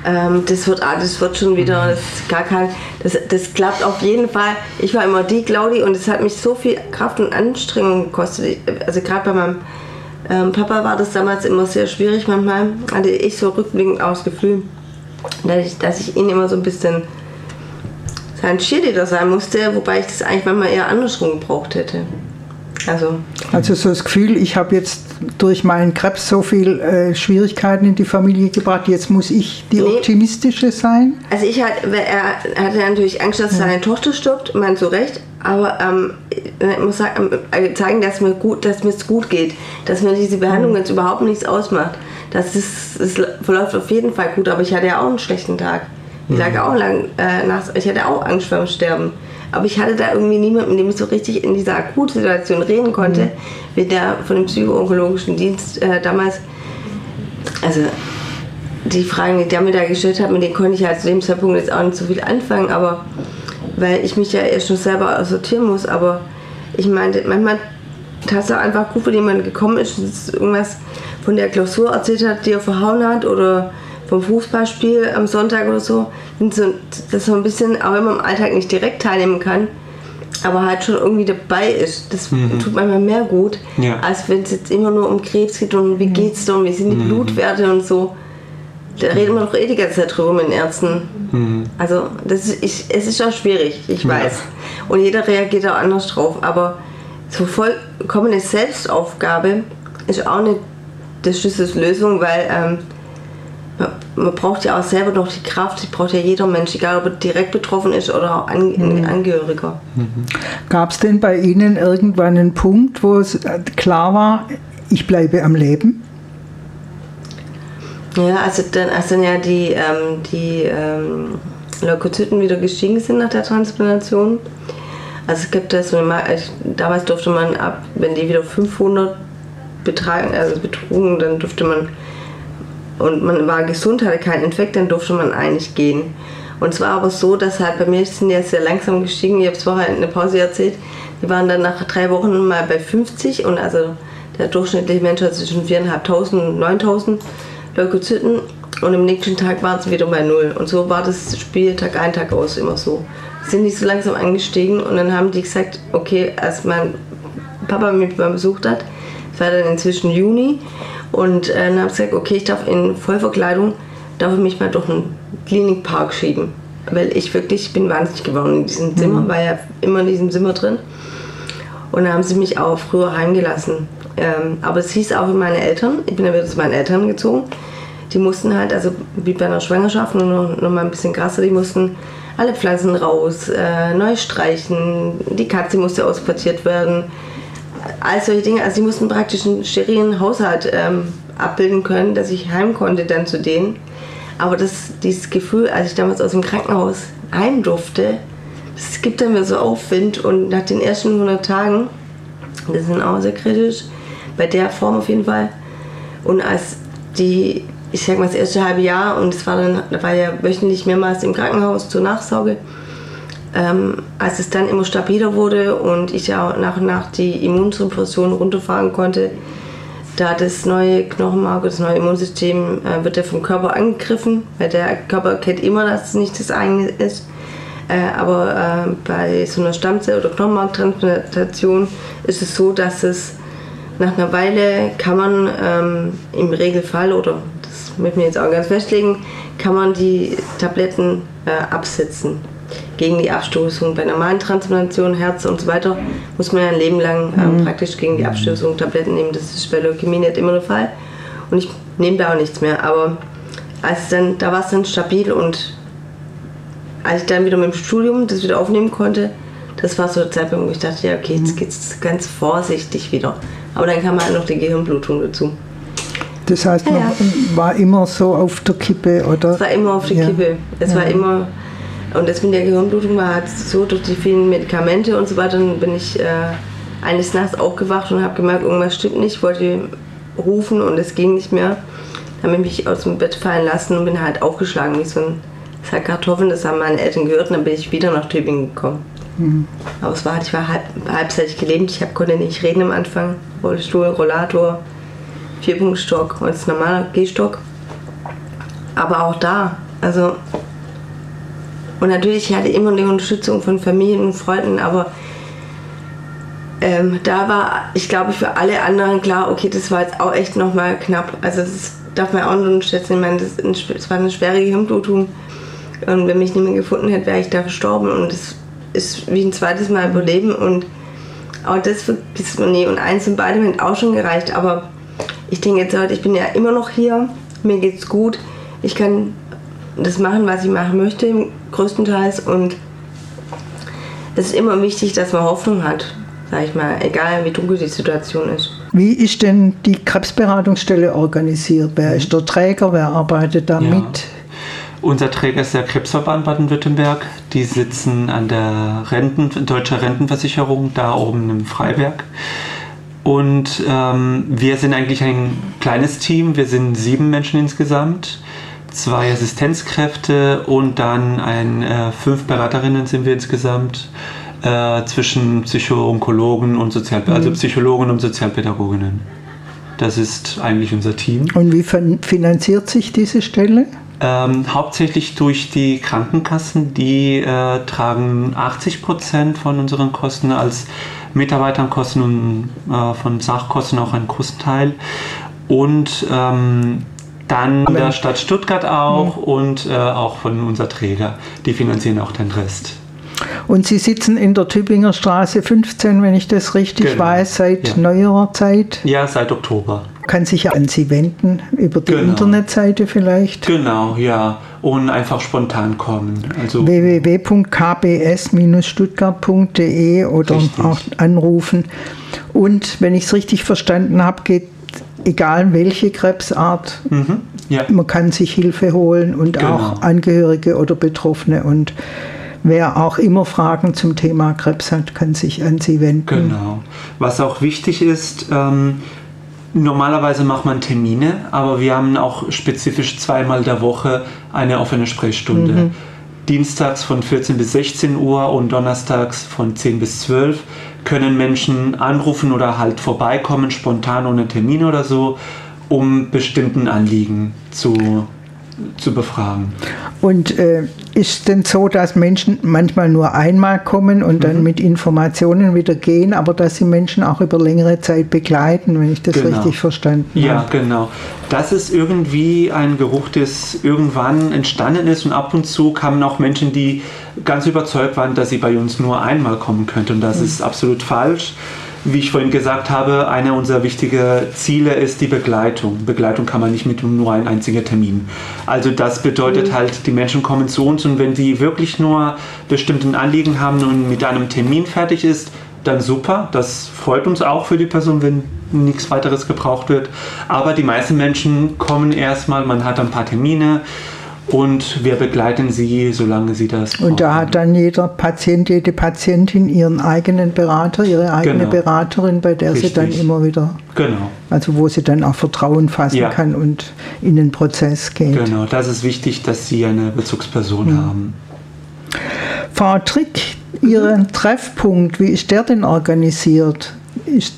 ähm, das wird ah, das wird schon wieder mhm. das gar kein das, das klappt auf jeden Fall ich war immer die Claudi und es hat mich so viel Kraft und Anstrengung gekostet also gerade bei meinem ähm, Papa war das damals immer sehr schwierig. Manchmal hatte ich so rückblickend auch das Gefühl, dass ich, dass ich ihn immer so ein bisschen sein Cheerleader sein musste, wobei ich das eigentlich manchmal eher andersrum gebraucht hätte. Also, also so das Gefühl, ich habe jetzt durch meinen Krebs so viel äh, Schwierigkeiten in die Familie gebracht, jetzt muss ich die nee. optimistische sein. Also ich hatte, er hatte natürlich Angst, dass ja. seine Tochter stirbt, man zu Recht, aber ähm, ich muss sagen, äh, zeigen, dass mir gut, dass mir es gut geht, dass mir diese Behandlung mhm. jetzt überhaupt nichts ausmacht. Das ist, es verläuft auf jeden Fall gut, aber ich hatte ja auch einen schlechten Tag. Ich mhm. lag auch lang äh, nachts, ich hatte auch Angst vor dem Sterben. Aber ich hatte da irgendwie niemanden, mit dem ich so richtig in dieser Akutsituation reden konnte, mhm. wie der von dem psychoonkologischen Dienst äh, damals. Also die Fragen, die der mir da gestellt hat, mit denen konnte ich ja zu dem Zeitpunkt jetzt auch nicht so viel anfangen, aber weil ich mich ja erst schon selber sortieren muss, aber ich meinte, manchmal Tatsache einfach gut, wenn jemand gekommen ist und irgendwas von der Klausur erzählt hat, die er verhauen hat oder vom Fußballspiel am Sonntag oder so. dass so ein bisschen, auch wenn man im Alltag nicht direkt teilnehmen kann, aber halt schon irgendwie dabei ist. Das mhm. tut manchmal mehr gut, ja. als wenn es jetzt immer nur um Krebs geht und wie geht's da und wie sind die mhm. Blutwerte und so. Da reden wir doch eh die ganze Zeit drüber mit den Ärzten. Mhm. Also das ist, ich, es ist auch schwierig, ich ja. weiß. Und jeder reagiert auch anders drauf. Aber so vollkommene Selbstaufgabe ist auch nicht die Schlüssellösung, weil ähm, man, braucht ja auch selber noch die Kraft, die braucht ja jeder Mensch, egal ob er direkt betroffen ist oder auch An mhm. Angehöriger. Mhm. Gab es denn bei Ihnen irgendwann einen Punkt, wo es äh, klar war, ich bleibe am Leben? Ja, also dann, als dann ja die, ähm, die ähm, Leukozyten wieder gestiegen sind nach der Transplantation. Also es gibt das, damals durfte man ab, wenn die wieder 500 betragen, also betrugen, dann durfte man, und man war gesund, hatte keinen Infekt, dann durfte man eigentlich gehen. Und es war aber so, dass halt bei mir sind ja sehr langsam gestiegen, ich habe es vorher in der Pause erzählt, die waren dann nach drei Wochen mal bei 50 und also der durchschnittliche Mensch hat zwischen 4.500 und 9.000 Leukozyten und am nächsten Tag waren es wieder bei Null. Und so war das Spiel Tag ein, Tag aus immer so. Sind nicht so langsam angestiegen und dann haben die gesagt, okay, als mein Papa mich mal besucht hat, war dann inzwischen Juni, und äh, dann habe ich gesagt, okay, ich darf in Vollverkleidung, darf ich mich mal durch einen Klinikpark schieben. Weil ich wirklich, ich bin wahnsinnig geworden in diesem Zimmer, mhm. war ja immer in diesem Zimmer drin. Und dann haben sie mich auch früher heimgelassen. Ähm, aber es hieß auch für meine Eltern, ich bin dann wieder zu meinen Eltern gezogen, die mussten halt, also wie bei einer Schwangerschaft, nur noch, noch mal ein bisschen krasser, die mussten alle Pflanzen raus, äh, neu streichen, die Katze musste ausquartiert werden, all solche Dinge. Also die mussten praktisch einen sterilen Haushalt ähm, abbilden können, dass ich heim konnte dann zu denen. Aber das, dieses Gefühl, als ich damals aus dem Krankenhaus heim durfte, das gibt dann mir so Aufwind und nach den ersten 100 Tagen, das sind auch sehr kritisch, bei der Form auf jeden Fall. Und als die, ich sag mal, das erste halbe Jahr und es war dann, da war ja wöchentlich mehrmals im Krankenhaus zur Nachsorge, ähm, als es dann immer stabiler wurde und ich ja nach und nach die Immunsuppression runterfahren konnte, da das neue Knochenmark, das neue Immunsystem äh, wird ja vom Körper angegriffen, weil der Körper kennt immer, dass es nicht das eigene ist. Äh, aber äh, bei so einer Stammzell- oder Knochenmarktransplantation ist es so, dass es nach einer Weile kann man ähm, im Regelfall, oder das möchte ich mir jetzt auch ganz festlegen, kann man die Tabletten äh, absetzen gegen die Abstoßung. Bei normalen Transplantationen, Herz und so weiter, muss man ja ein Leben lang ähm, mhm. praktisch gegen die Abstoßung Tabletten nehmen. Das ist bei Leukämie nicht immer der Fall. Und ich nehme da auch nichts mehr. Aber als dann, da war es dann stabil und als ich dann wieder mit dem Studium das wieder aufnehmen konnte, das war so der Zeitpunkt, wo ich dachte, ja, okay, jetzt mhm. geht es ganz vorsichtig wieder. Aber dann kam halt noch die Gehirnblutung dazu. Das heißt, man ja. war immer so auf der Kippe, oder? Es war immer auf der ja. Kippe. Es war immer, und das mit der Gehirnblutung war halt so durch die vielen Medikamente und so weiter, dann bin ich äh, eines Nachts aufgewacht und habe gemerkt, irgendwas stimmt nicht, wollte rufen und es ging nicht mehr. Dann habe ich mich aus dem Bett fallen lassen und bin halt aufgeschlagen wie so ein Sack Kartoffeln. Das haben meine Eltern gehört und dann bin ich wieder nach Tübingen gekommen. Mhm. Aber es war halt, ich war halb, halbseitig gelähmt, ich hab, konnte nicht reden am Anfang. Rollstuhl, Rollator, Vierpunktstock und jetzt normaler Gehstock. Aber auch da, also und natürlich hatte ich immer die Unterstützung von Familien und Freunden, aber ähm, da war, ich glaube, für alle anderen klar, okay, das war jetzt auch echt nochmal knapp. Also das darf man auch nicht unterschätzen. Ich meine, das, war eine schwere Gehirnblutung. Und wenn mich niemand gefunden hätte, wäre ich da verstorben. Und das ist wie ein zweites Mal überleben. Und auch das vergisst man nie. Und eins und beide haben auch schon gereicht. Aber ich denke jetzt heute, ich bin ja immer noch hier. Mir geht's gut. Ich kann das machen, was ich machen möchte, größtenteils. Und es ist immer wichtig, dass man Hoffnung hat, sag ich mal, egal wie dunkel die Situation ist. Wie ist denn die Krebsberatungsstelle organisiert? Wer ist der Träger? Wer arbeitet da ja. mit? Unser Träger ist der Krebsverband Baden-Württemberg. Die sitzen an der Renten, Deutscher Rentenversicherung, da oben im Freiberg. Und ähm, wir sind eigentlich ein kleines Team. Wir sind sieben Menschen insgesamt zwei Assistenzkräfte und dann ein, äh, fünf Beraterinnen sind wir insgesamt. äh, zwischen Psychoonkologen und Sozial also mhm. also Psychologen und Sozialpädagoginnen. Das ist eigentlich unser Team. Und wie finanziert sich diese Stelle? Ähm, hauptsächlich durch die Krankenkassen, die äh, tragen 80 Prozent von unseren Kosten als Mitarbeiterkosten und äh, von Sachkosten auch einen großen Teil. Und ähm, dann Amen. der Stadt Stuttgart auch mhm. und äh, auch von unser Träger. Die finanzieren auch den Rest. Und Sie sitzen in der Tübinger Straße 15, wenn ich das richtig genau. weiß, seit ja. neuerer Zeit? Ja, seit Oktober kann sich ja an Sie wenden, über die genau. Internetseite vielleicht. Genau, ja. Und einfach spontan kommen. Also www.kbs-stuttgart.de oder richtig. auch anrufen. Und wenn ich es richtig verstanden habe, geht egal welche Krebsart, mhm, ja. man kann sich Hilfe holen und genau. auch Angehörige oder Betroffene und Wer auch immer Fragen zum Thema Krebs hat, kann sich an Sie wenden. Genau. Was auch wichtig ist, ähm, Normalerweise macht man Termine, aber wir haben auch spezifisch zweimal der Woche eine offene Sprechstunde. Mhm. Dienstags von 14 bis 16 Uhr und donnerstags von 10 bis 12 können Menschen anrufen oder halt vorbeikommen, spontan ohne Termin oder so, um bestimmten Anliegen zu zu befragen. Und äh, ist denn so, dass Menschen manchmal nur einmal kommen und dann mhm. mit Informationen wieder gehen, aber dass sie Menschen auch über längere Zeit begleiten, wenn ich das genau. richtig verstanden habe? Ja, genau. Das ist irgendwie ein Geruch, das irgendwann entstanden ist und ab und zu kamen auch Menschen, die ganz überzeugt waren, dass sie bei uns nur einmal kommen könnten und das mhm. ist absolut falsch wie ich vorhin gesagt habe, einer unserer wichtigen Ziele ist die Begleitung. Begleitung kann man nicht mit nur einem einzigen Termin. Also das bedeutet mhm. halt, die Menschen kommen zu uns und wenn sie wirklich nur bestimmten Anliegen haben und mit einem Termin fertig ist, dann super. Das freut uns auch für die Person, wenn nichts weiteres gebraucht wird. Aber die meisten Menschen kommen erstmal, man hat ein paar Termine und wir begleiten sie, solange sie das. Brauchen. Und da hat dann jeder Patient, jede Patientin ihren eigenen Berater, ihre eigene genau. Beraterin, bei der Richtig. sie dann immer wieder. Genau. Also wo sie dann auch Vertrauen fassen ja. kann und in den Prozess geht. Genau, das ist wichtig, dass sie eine Bezugsperson mhm. haben. Frau Trick, Ihren. Treffpunkt, wie ist der denn organisiert?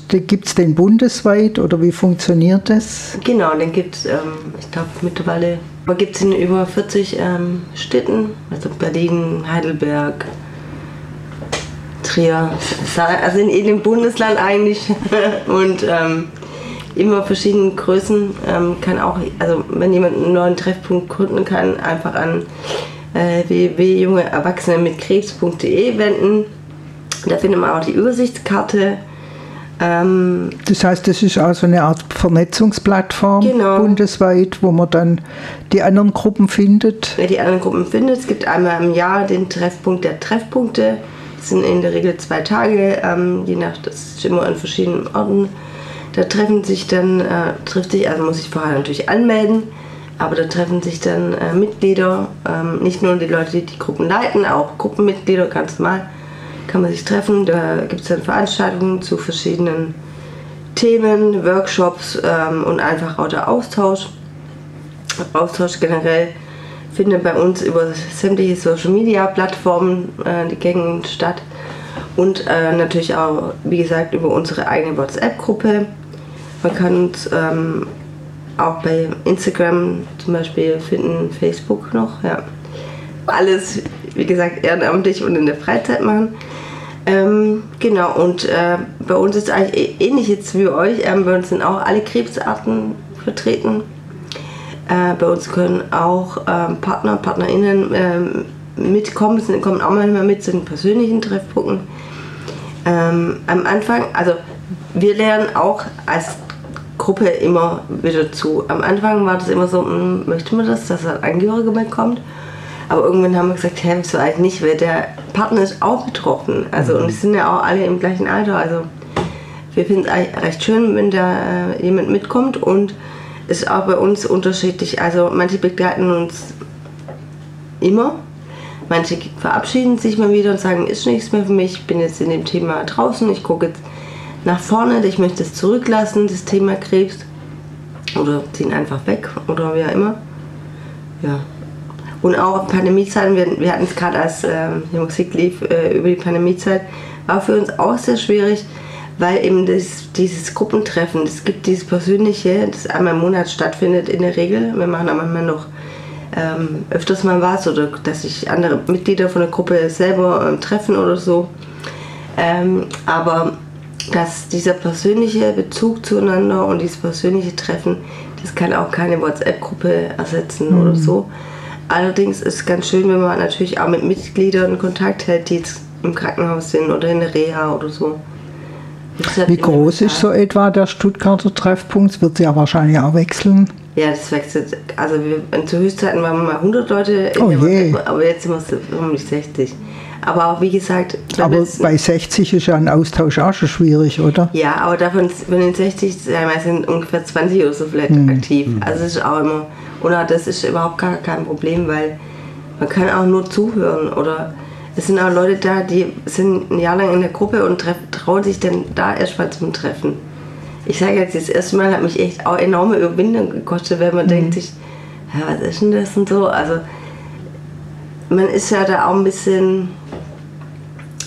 Gibt es den bundesweit oder wie funktioniert das? Genau, den gibt es, ähm, ich glaube, mittlerweile gibt es in über 40 ähm, Städten, also Berlin, Heidelberg, Trier, also in jedem Bundesland eigentlich. Und ähm, immer verschiedenen Größen. Ähm, kann auch, also wenn jemand einen neuen Treffpunkt gründen kann, einfach an äh, www.jungeerwachsene mit Krebs.de wenden. Da findet man auch die Übersichtskarte ähm, das heißt, das ist auch so eine Art Vernetzungsplattform genau. bundesweit, wo man dann die anderen Gruppen findet. Ja, die anderen Gruppen findet. Es gibt einmal im Jahr den Treffpunkt der Treffpunkte. Das sind in der Regel zwei Tage, ähm, je nach, das ist immer an verschiedenen Orten. Da treffen sich dann, äh, trifft sich, also muss ich vorher natürlich anmelden, aber da treffen sich dann äh, Mitglieder, ähm, nicht nur die Leute, die die Gruppen leiten, auch Gruppenmitglieder ganz normal kann man sich treffen. Da gibt es dann Veranstaltungen zu verschiedenen Themen, Workshops ähm, und einfach auch der Austausch. Austausch generell findet bei uns über sämtliche Social Media Plattformen äh, die gängigen statt und äh, natürlich auch, wie gesagt, über unsere eigene WhatsApp-Gruppe. Man kann uns ähm, auch bei Instagram zum Beispiel finden, Facebook noch, ja. Alles, wie gesagt, ehrenamtlich und in der Freizeit machen. Ähm, genau, und äh, bei uns ist eigentlich ähnlich jetzt wie euch. Ähm, bei uns sind auch alle Krebsarten vertreten. Äh, bei uns können auch ähm, Partner, PartnerInnen ähm, mitkommen, sind, kommen auch manchmal mit zu den persönlichen Treffpunkten. Ähm, am Anfang, also wir lernen auch als Gruppe immer wieder zu. Am Anfang war das immer so, mh, hm, möchte man das, dass ein Angehöriger mitkommt? Aber irgendwann haben wir gesagt, hä, wieso eigentlich nicht, weil der Partner ist auch betroffen. Also mhm. und die sind ja auch alle im gleichen Alter. Also wir finden es recht schön, wenn da äh, jemand mitkommt und es ist auch bei uns unterschiedlich. Also manche begleiten uns immer, manche verabschieden sich mal wieder und sagen, ist nichts mehr für mich, ich bin jetzt in dem Thema draußen, ich gucke jetzt nach vorne, ich möchte es zurücklassen, das Thema Krebs. Oder ziehen einfach weg oder wie auch immer. Ja. Und auch Pandemiezeiten, wir, wir hatten es gerade, als äh, die Musik lief äh, über die Pandemiezeit, war für uns auch sehr schwierig, weil eben das, dieses Gruppentreffen, es gibt dieses Persönliche, das einmal im Monat stattfindet in der Regel. Wir machen aber immer noch ähm, öfters mal was oder dass sich andere Mitglieder von der Gruppe selber ähm, treffen oder so. Ähm, aber dass dieser persönliche Bezug zueinander und dieses persönliche Treffen, das kann auch keine WhatsApp-Gruppe ersetzen mhm. oder so. Allerdings ist es ganz schön, wenn man natürlich auch mit Mitgliedern Kontakt hält, die jetzt im Krankenhaus sind oder in der Reha oder so. Wie groß ist so etwa der Stuttgarter Treffpunkt? Es wird ja wahrscheinlich auch wechseln. Ja, das wechselt. Also wir, zu Höchstzeiten waren wir mal 100 Leute, oh je. aber jetzt sind wir um die 60. Aber auch wie gesagt. Aber bei 60 ist ja ein Austausch auch schon schwierig, oder? Ja, aber davon, von den 60 sind ungefähr 20 oder so vielleicht hm. aktiv. Hm. Also es ist auch immer. Oder das ist überhaupt gar kein Problem, weil man kann auch nur zuhören oder es sind auch Leute da, die sind ein Jahr lang in der Gruppe und trauen sich dann da erstmal zum Treffen. Ich sage jetzt, das erste Mal hat mich echt auch enorme Überwindung gekostet, weil man mhm. denkt sich, ja, was ist denn das und so. Also man ist ja da auch ein bisschen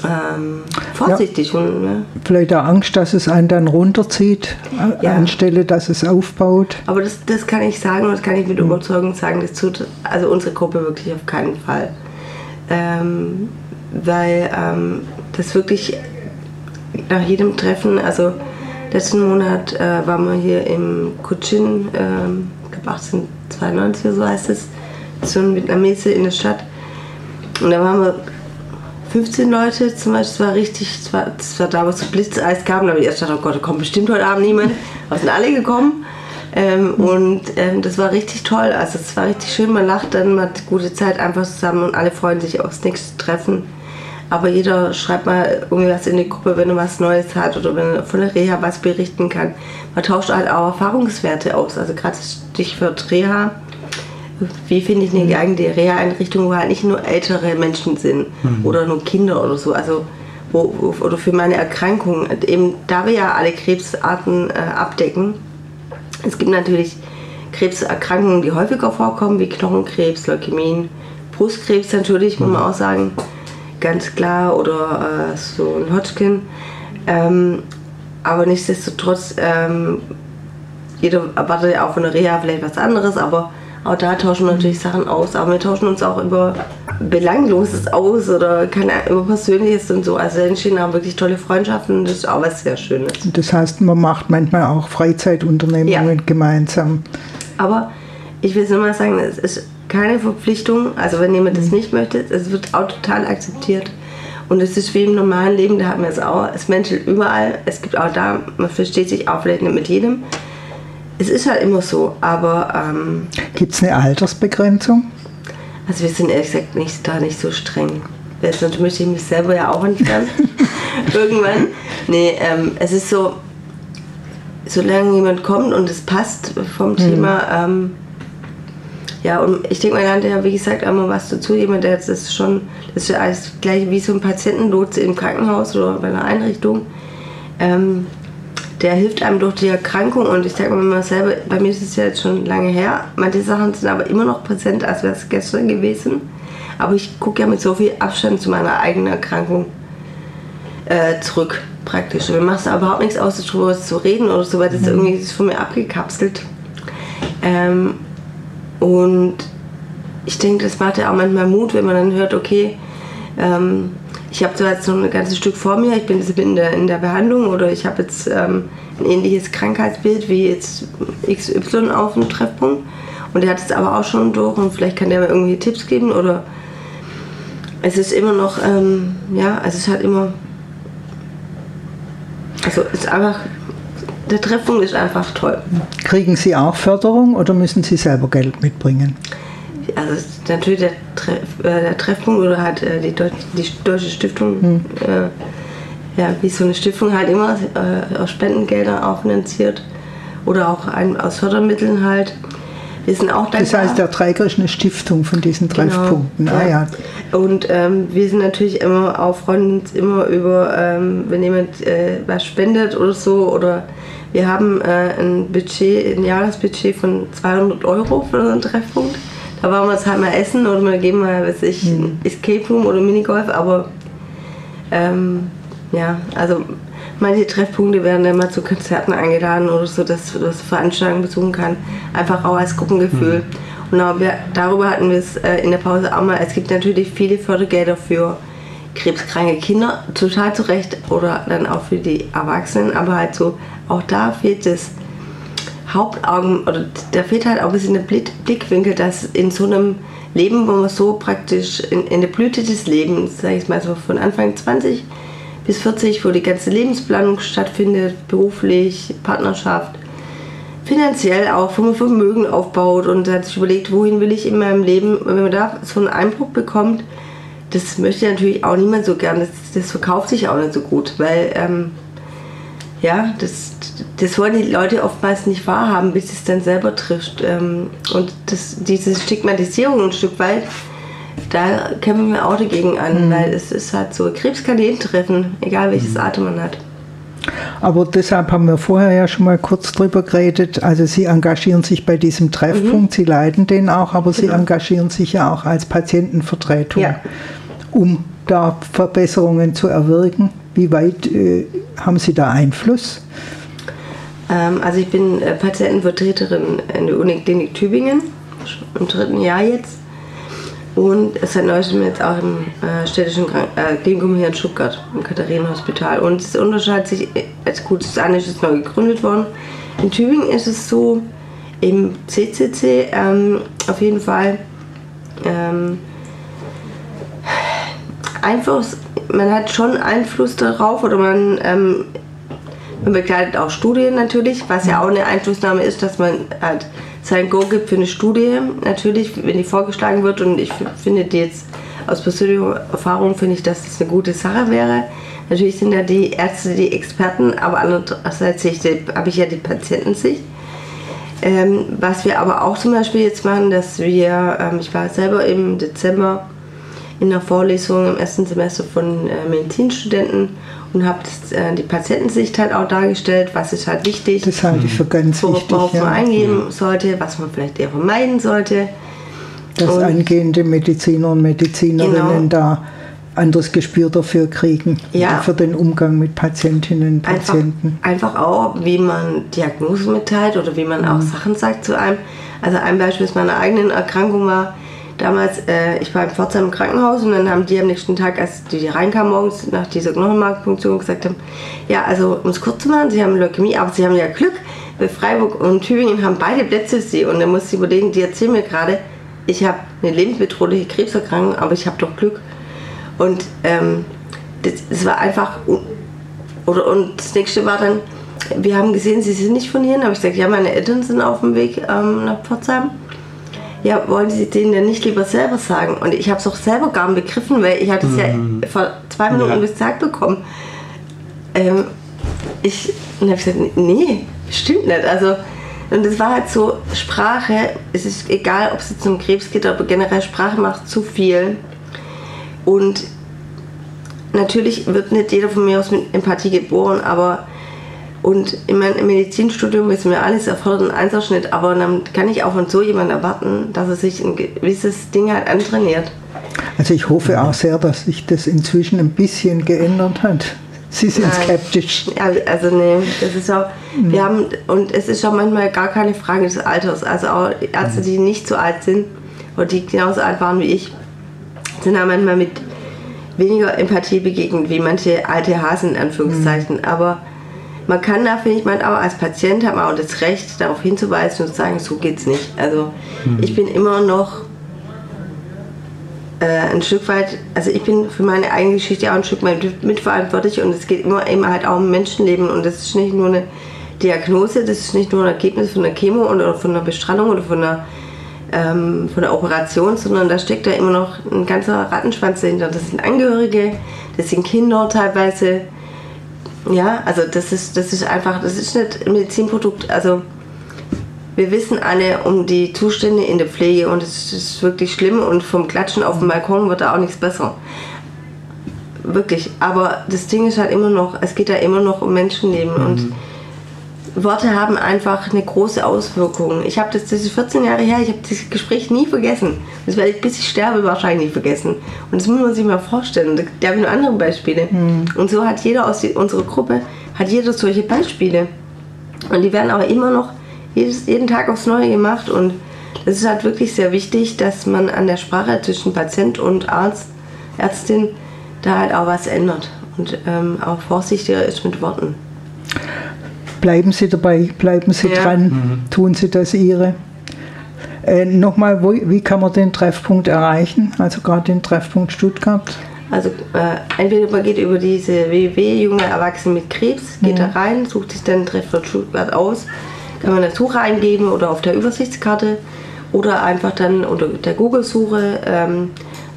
ähm, vorsichtig. Ja, und, ne? Vielleicht auch Angst, dass es einen dann runterzieht, ja. anstelle dass es aufbaut. Aber das, das kann ich sagen, das kann ich mit mhm. Überzeugung sagen, das tut also unsere Gruppe wirklich auf keinen Fall. Ähm, weil ähm, das wirklich nach jedem Treffen, also letzten Monat äh, waren wir hier im Kuchin, ähm, ich glaube 1892 oder so heißt es, so ein Vietnamese in der Stadt. Und da waren wir 15 Leute zum Beispiel, es war richtig, es war, es war da, wo es so Blitzeis gab, da habe ich erst gedacht, oh Gott, da kommt bestimmt heute Abend niemand. Aber sind alle gekommen. Ähm, und ähm, das war richtig toll. Also es war richtig schön, man lacht dann, man hat gute Zeit einfach zusammen und alle freuen sich aufs nächste Treffen. Aber jeder schreibt mal irgendwas in die Gruppe, wenn er was Neues hat oder wenn er von der Reha was berichten kann. Man tauscht halt auch Erfahrungswerte aus. Also gerade Stichwort Reha. Wie finde ich eine geeignete Reha-Einrichtung, wo halt nicht nur ältere Menschen sind mhm. oder nur Kinder oder so. Also wo, wo, oder für meine Erkrankung. Eben da wir ja alle Krebsarten äh, abdecken, es gibt natürlich Krebserkrankungen, die häufiger vorkommen, wie Knochenkrebs, Leukämien, Brustkrebs natürlich, muss man auch sagen, ganz klar, oder äh, so ein Hodgkin. Ähm, aber nichtsdestotrotz, ähm, jeder erwartet ja auch von der Reha vielleicht was anderes, aber auch da tauschen wir natürlich Sachen aus. Aber wir tauschen uns auch über Belangloses aus oder keine, über Persönliches und so. Also entstehen auch wirklich tolle Freundschaften. Das ist auch was sehr Schönes. Das heißt, man macht manchmal auch Freizeitunternehmungen ja. gemeinsam. Aber ich will es nur mal sagen, es ist keine Verpflichtung. Also wenn jemand das mhm. nicht möchte, es wird auch total akzeptiert. Und es ist wie im normalen Leben, da haben wir es auch. Es menschelt überall. Es gibt auch da, man versteht sich auch vielleicht nicht mit jedem. Es ist halt immer so, aber. Ähm, Gibt es eine Altersbegrenzung? Also, wir sind ehrlich gesagt nicht, da nicht so streng. Sonst möchte ich mich selber ja auch entfernen. Irgendwann. Nee, ähm, es ist so, solange jemand kommt und es passt vom mhm. Thema. Ähm, ja, und ich denke, man lernt ja, wie gesagt, einmal was dazu. Jemand, der das schon, das ist ja alles gleich wie so ein Patientenlotse im Krankenhaus oder bei einer Einrichtung. Ähm, der hilft einem durch die Erkrankung und ich sage mir immer selber, bei mir ist es ja jetzt schon lange her, manche Sachen sind aber immer noch präsent, als wäre es gestern gewesen. Aber ich gucke ja mit so viel Abstand zu meiner eigenen Erkrankung äh, zurück, praktisch. Und mir macht es überhaupt nichts aus, darüber zu reden oder so, weil das mhm. irgendwie ist von mir abgekapselt. Ähm, und ich denke, das macht ja auch manchmal Mut, wenn man dann hört, okay, ähm, ich habe zwar jetzt noch ein ganzes Stück vor mir, ich bin jetzt in der, in der Behandlung oder ich habe jetzt ähm, ein ähnliches Krankheitsbild wie jetzt XY auf dem Treffpunkt und der hat es aber auch schon durch und vielleicht kann der mir irgendwie Tipps geben oder es ist immer noch, ähm, ja, also es ist halt immer, also es ist einfach, der Treffpunkt ist einfach toll. Kriegen Sie auch Förderung oder müssen Sie selber Geld mitbringen? Also natürlich der, Treff, äh, der Treffpunkt oder halt äh, die, Deutsche, die Deutsche Stiftung, hm. äh, ja, wie so eine Stiftung halt immer äh, aus Spendengeldern auch finanziert oder auch ein, aus Fördermitteln halt. Wir sind auch das heißt, der Träger ist eine Stiftung von diesen genau, Treffpunkten. Ah, ja. Und ähm, wir sind natürlich immer auch freuen uns immer über, ähm, wenn jemand was spendet oder so. Oder wir haben ein Budget, ein Jahresbudget von 200 Euro für unseren Treffpunkt Da waren wir es halt mal essen oder wir gehen mal, weiß ich, Mhm. Escape Room oder Minigolf, aber ähm, ja, also manche Treffpunkte werden dann mal zu Konzerten eingeladen oder so, dass man das Veranstaltungen besuchen kann. Einfach auch als Gruppengefühl. Und auch wir, darüber hatten wir es äh, in der Pause auch mal. Es gibt natürlich viele Fördergelder für krebskranke Kinder, total zu Recht, oder dann auch für die Erwachsenen, aber halt so, auch da fehlt das Hauptaugen, oder da fehlt halt auch ein bisschen der Blick- Blickwinkel, dass in so einem Leben, wo man so praktisch in, in der Blüte des Lebens, sag ich mal so von Anfang 20 bis 40, wo die ganze Lebensplanung stattfindet, beruflich, Partnerschaft, finanziell auch, wo man Vermögen aufbaut und hat sich überlegt, wohin will ich in meinem Leben, wenn man da so einen Einbruch bekommt, das möchte natürlich auch niemand so gern, das, das verkauft sich auch nicht so gut, weil ähm, ja, das, das wollen die Leute oftmals nicht wahrhaben, bis es dann selber trifft. Ähm, und das, diese Stigmatisierung ein Stück weit, da kämpfen wir auch dagegen an, weil es ist halt so, Krebs kann jeden treffen, egal welches Atem man hat. Aber deshalb haben wir vorher ja schon mal kurz drüber geredet. Also Sie engagieren sich bei diesem Treffpunkt, Sie leiten den auch, aber Sie engagieren sich ja auch als Patientenvertretung, Ja. um da Verbesserungen zu erwirken. Wie weit äh, haben Sie da Einfluss? Ähm, also ich bin äh, Patientenvertreterin in der Uniklinik Tübingen, im dritten Jahr jetzt. Und seit neuestem jetzt auch im äh, städtischen Krank äh, Klinikum hier in Stuttgart, im Katharinenhospital. Und es unterscheidet sich, äh, als gut das eine ist neu gegründet worden. In Tübingen ist es so, im CCC ähm, auf jeden Fall ähm, Einfluss, man hat schon Einfluss darauf oder man, ähm, man begleitet auch Studien natürlich, was ja auch eine Einflussnahme ist, dass man halt sein Go gibt für eine Studie, natürlich, wenn die vorgeschlagen wird und ich finde die jetzt aus persönlicher Erfahrung finde ich, dass das eine gute Sache wäre. Natürlich sind ja die Ärzte die Experten, aber andererseits habe ich ja die Patientensicht. Ähm, was wir aber auch zum Beispiel jetzt machen, dass wir, ähm, ich war selber im Dezember in einer Vorlesung im ersten Semester von äh, Medizinstudenten und habe äh, die Patientensicht halt auch dargestellt, was ist halt wichtig, Das halte ich für ganz worauf wichtig. worauf man Ja. eingehen sollte, was man vielleicht eher vermeiden sollte. Dass Und- angehende Mediziner und Medizinerinnen Genau. da anderes Gespür dafür kriegen Ja. für den Umgang mit Patientinnen und Einfach, Patienten. einfach auch, wie man Diagnosen mitteilt oder wie man auch Sachen sagt zu einem. Also ein Beispiel aus meiner eigenen Erkrankung war, damals, äh, ich war in Pforzheim im Krankenhaus und dann haben die am nächsten Tag, als die reinkamen morgens nach dieser Knochenmarkpunktion, gesagt haben, ja, also um es kurz zu machen, sie haben Leukämie, aber sie haben ja Glück, weil Freiburg und Tübingen haben beide Plätze für sie und dann muss ich überlegen, die erzählen mir gerade, ich habe eine lebensbedrohliche Krebserkrankung, aber ich habe doch Glück. Und ähm, das, das war einfach oder, und das nächste war dann, wir haben gesehen, sie sind nicht von hier. Habe ich gesagt, ja, meine Eltern sind auf dem Weg ähm, nach Pforzheim. Ja, wollen Sie denen denn nicht lieber selber sagen? Und ich habe es auch selber gar nicht begriffen, weil ich hatte es ja vor zwei Minuten Ja. gesagt bekommen. Ähm, ich, und habe gesagt, nee, stimmt nicht. Also, und es war halt so, Sprache, es ist egal, ob es jetzt um Krebs geht, aber generell Sprache macht zu viel. Und natürlich wird nicht jeder von mir aus mit Empathie geboren, aber und in meinem Medizinstudium wissen wir alles, erfordert einen Einserschnitt, aber dann kann ich auch von so jemandem erwarten, dass er sich ein gewisses Ding halt antrainiert. Also ich hoffe auch sehr, dass sich das inzwischen ein bisschen geändert hat. Sie sind Nein. skeptisch. Also nee, das ist auch, wir haben, und es ist auch manchmal gar keine Frage des Alters. Also auch Ärzte, die nicht so alt sind, oder die genauso alt waren wie ich, sind auch manchmal mit weniger Empathie begegnet, wie manche alte Hasen in Anführungszeichen. Aber man kann da, finde ich, man auch als Patient hat man auch das Recht, darauf hinzuweisen und zu sagen, so geht's nicht. Also ich bin immer noch äh, ein Stück weit, also ich bin für meine eigene Geschichte auch ein Stück weit mitverantwortlich und es geht immer, immer halt auch um Menschenleben und das ist nicht nur eine Diagnose, das ist nicht nur ein Ergebnis von einer Chemo oder von einer Bestrahlung oder von einer, ähm, von einer Operation, sondern da steckt da immer noch ein ganzer Rattenschwanz dahinter. Das sind Angehörige, das sind Kinder teilweise. Ja, also das ist, das ist einfach, das ist nicht ein Medizinprodukt. Also wir wissen alle um die Zustände in der Pflege und es ist wirklich schlimm und vom Klatschen auf dem Balkon wird da auch nichts besser. Wirklich. Aber das Ding ist halt immer noch, es geht da immer noch um Menschenleben und Worte haben einfach eine große Auswirkung. Ich habe das, das ist 14 Jahre her, ich habe das Gespräch nie vergessen. Das werde ich, bis ich sterbe, wahrscheinlich vergessen. Und das muss man sich mal vorstellen. Da, habe ich noch andere Beispiele. Mhm. Und so hat jeder aus unserer Gruppe, hat jeder solche Beispiele. Und die werden aber immer noch jedes, jeden Tag aufs Neue gemacht. Und es ist halt wirklich sehr wichtig, dass man an der Sprache zwischen Patient und Arzt, Ärztin da halt auch was ändert und ähm, auch vorsichtiger ist mit Worten. Bleiben Sie dabei, bleiben Sie ja. dran, mhm. tun Sie das Ihre. Äh, Nochmal, wo, wie kann man den Treffpunkt erreichen, also gerade den Treffpunkt Stuttgart? Also äh, entweder man geht über diese www junge Erwachsene mit Krebs, geht ja. da rein, sucht sich dann Treffpunkt Stuttgart aus, kann man eine Suche eingeben oder auf der Übersichtskarte oder einfach dann unter der Google-Suche. Ähm,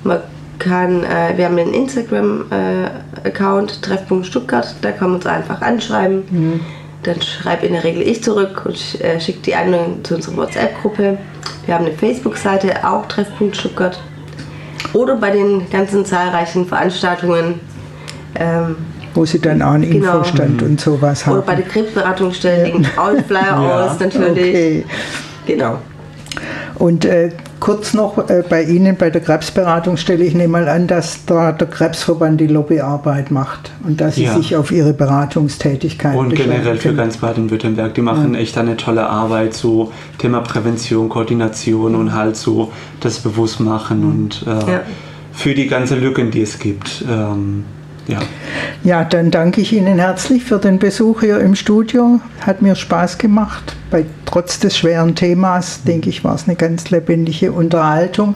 man kann, äh, wir haben einen Instagram-Account, äh, Treffpunkt Stuttgart, da kann man uns einfach anschreiben. Mhm. Dann schreibe in der Regel ich zurück und äh, schicke die Einladung zu unserer WhatsApp-Gruppe. Wir haben eine Facebook-Seite, auch Treffpunkt Stuttgart. Oder bei den ganzen zahlreichen Veranstaltungen. Ähm, wo sie dann auch einen genau. Infostand und sowas haben. Oder bei der Krebsberatungsstelle ja. liegen auch Flyer ja. aus, natürlich. Okay. Genau. Und äh, kurz noch äh, bei Ihnen, bei der Krebsberatungsstelle, ich nehme mal an, dass da der Krebsverband die Lobbyarbeit macht und dass Sie ja. sich auf Ihre Beratungstätigkeit Und generell für ganz Baden-Württemberg, die machen ja. echt eine tolle Arbeit, so Thema Prävention, Koordination und halt so das Bewusstmachen und äh, ja. für die ganzen Lücken, die es gibt. Ähm, ja. ja, dann danke ich Ihnen herzlich für den Besuch hier im Studio. Hat mir Spaß gemacht. Bei, trotz des schweren Themas, denke ich, war es eine ganz lebendige Unterhaltung.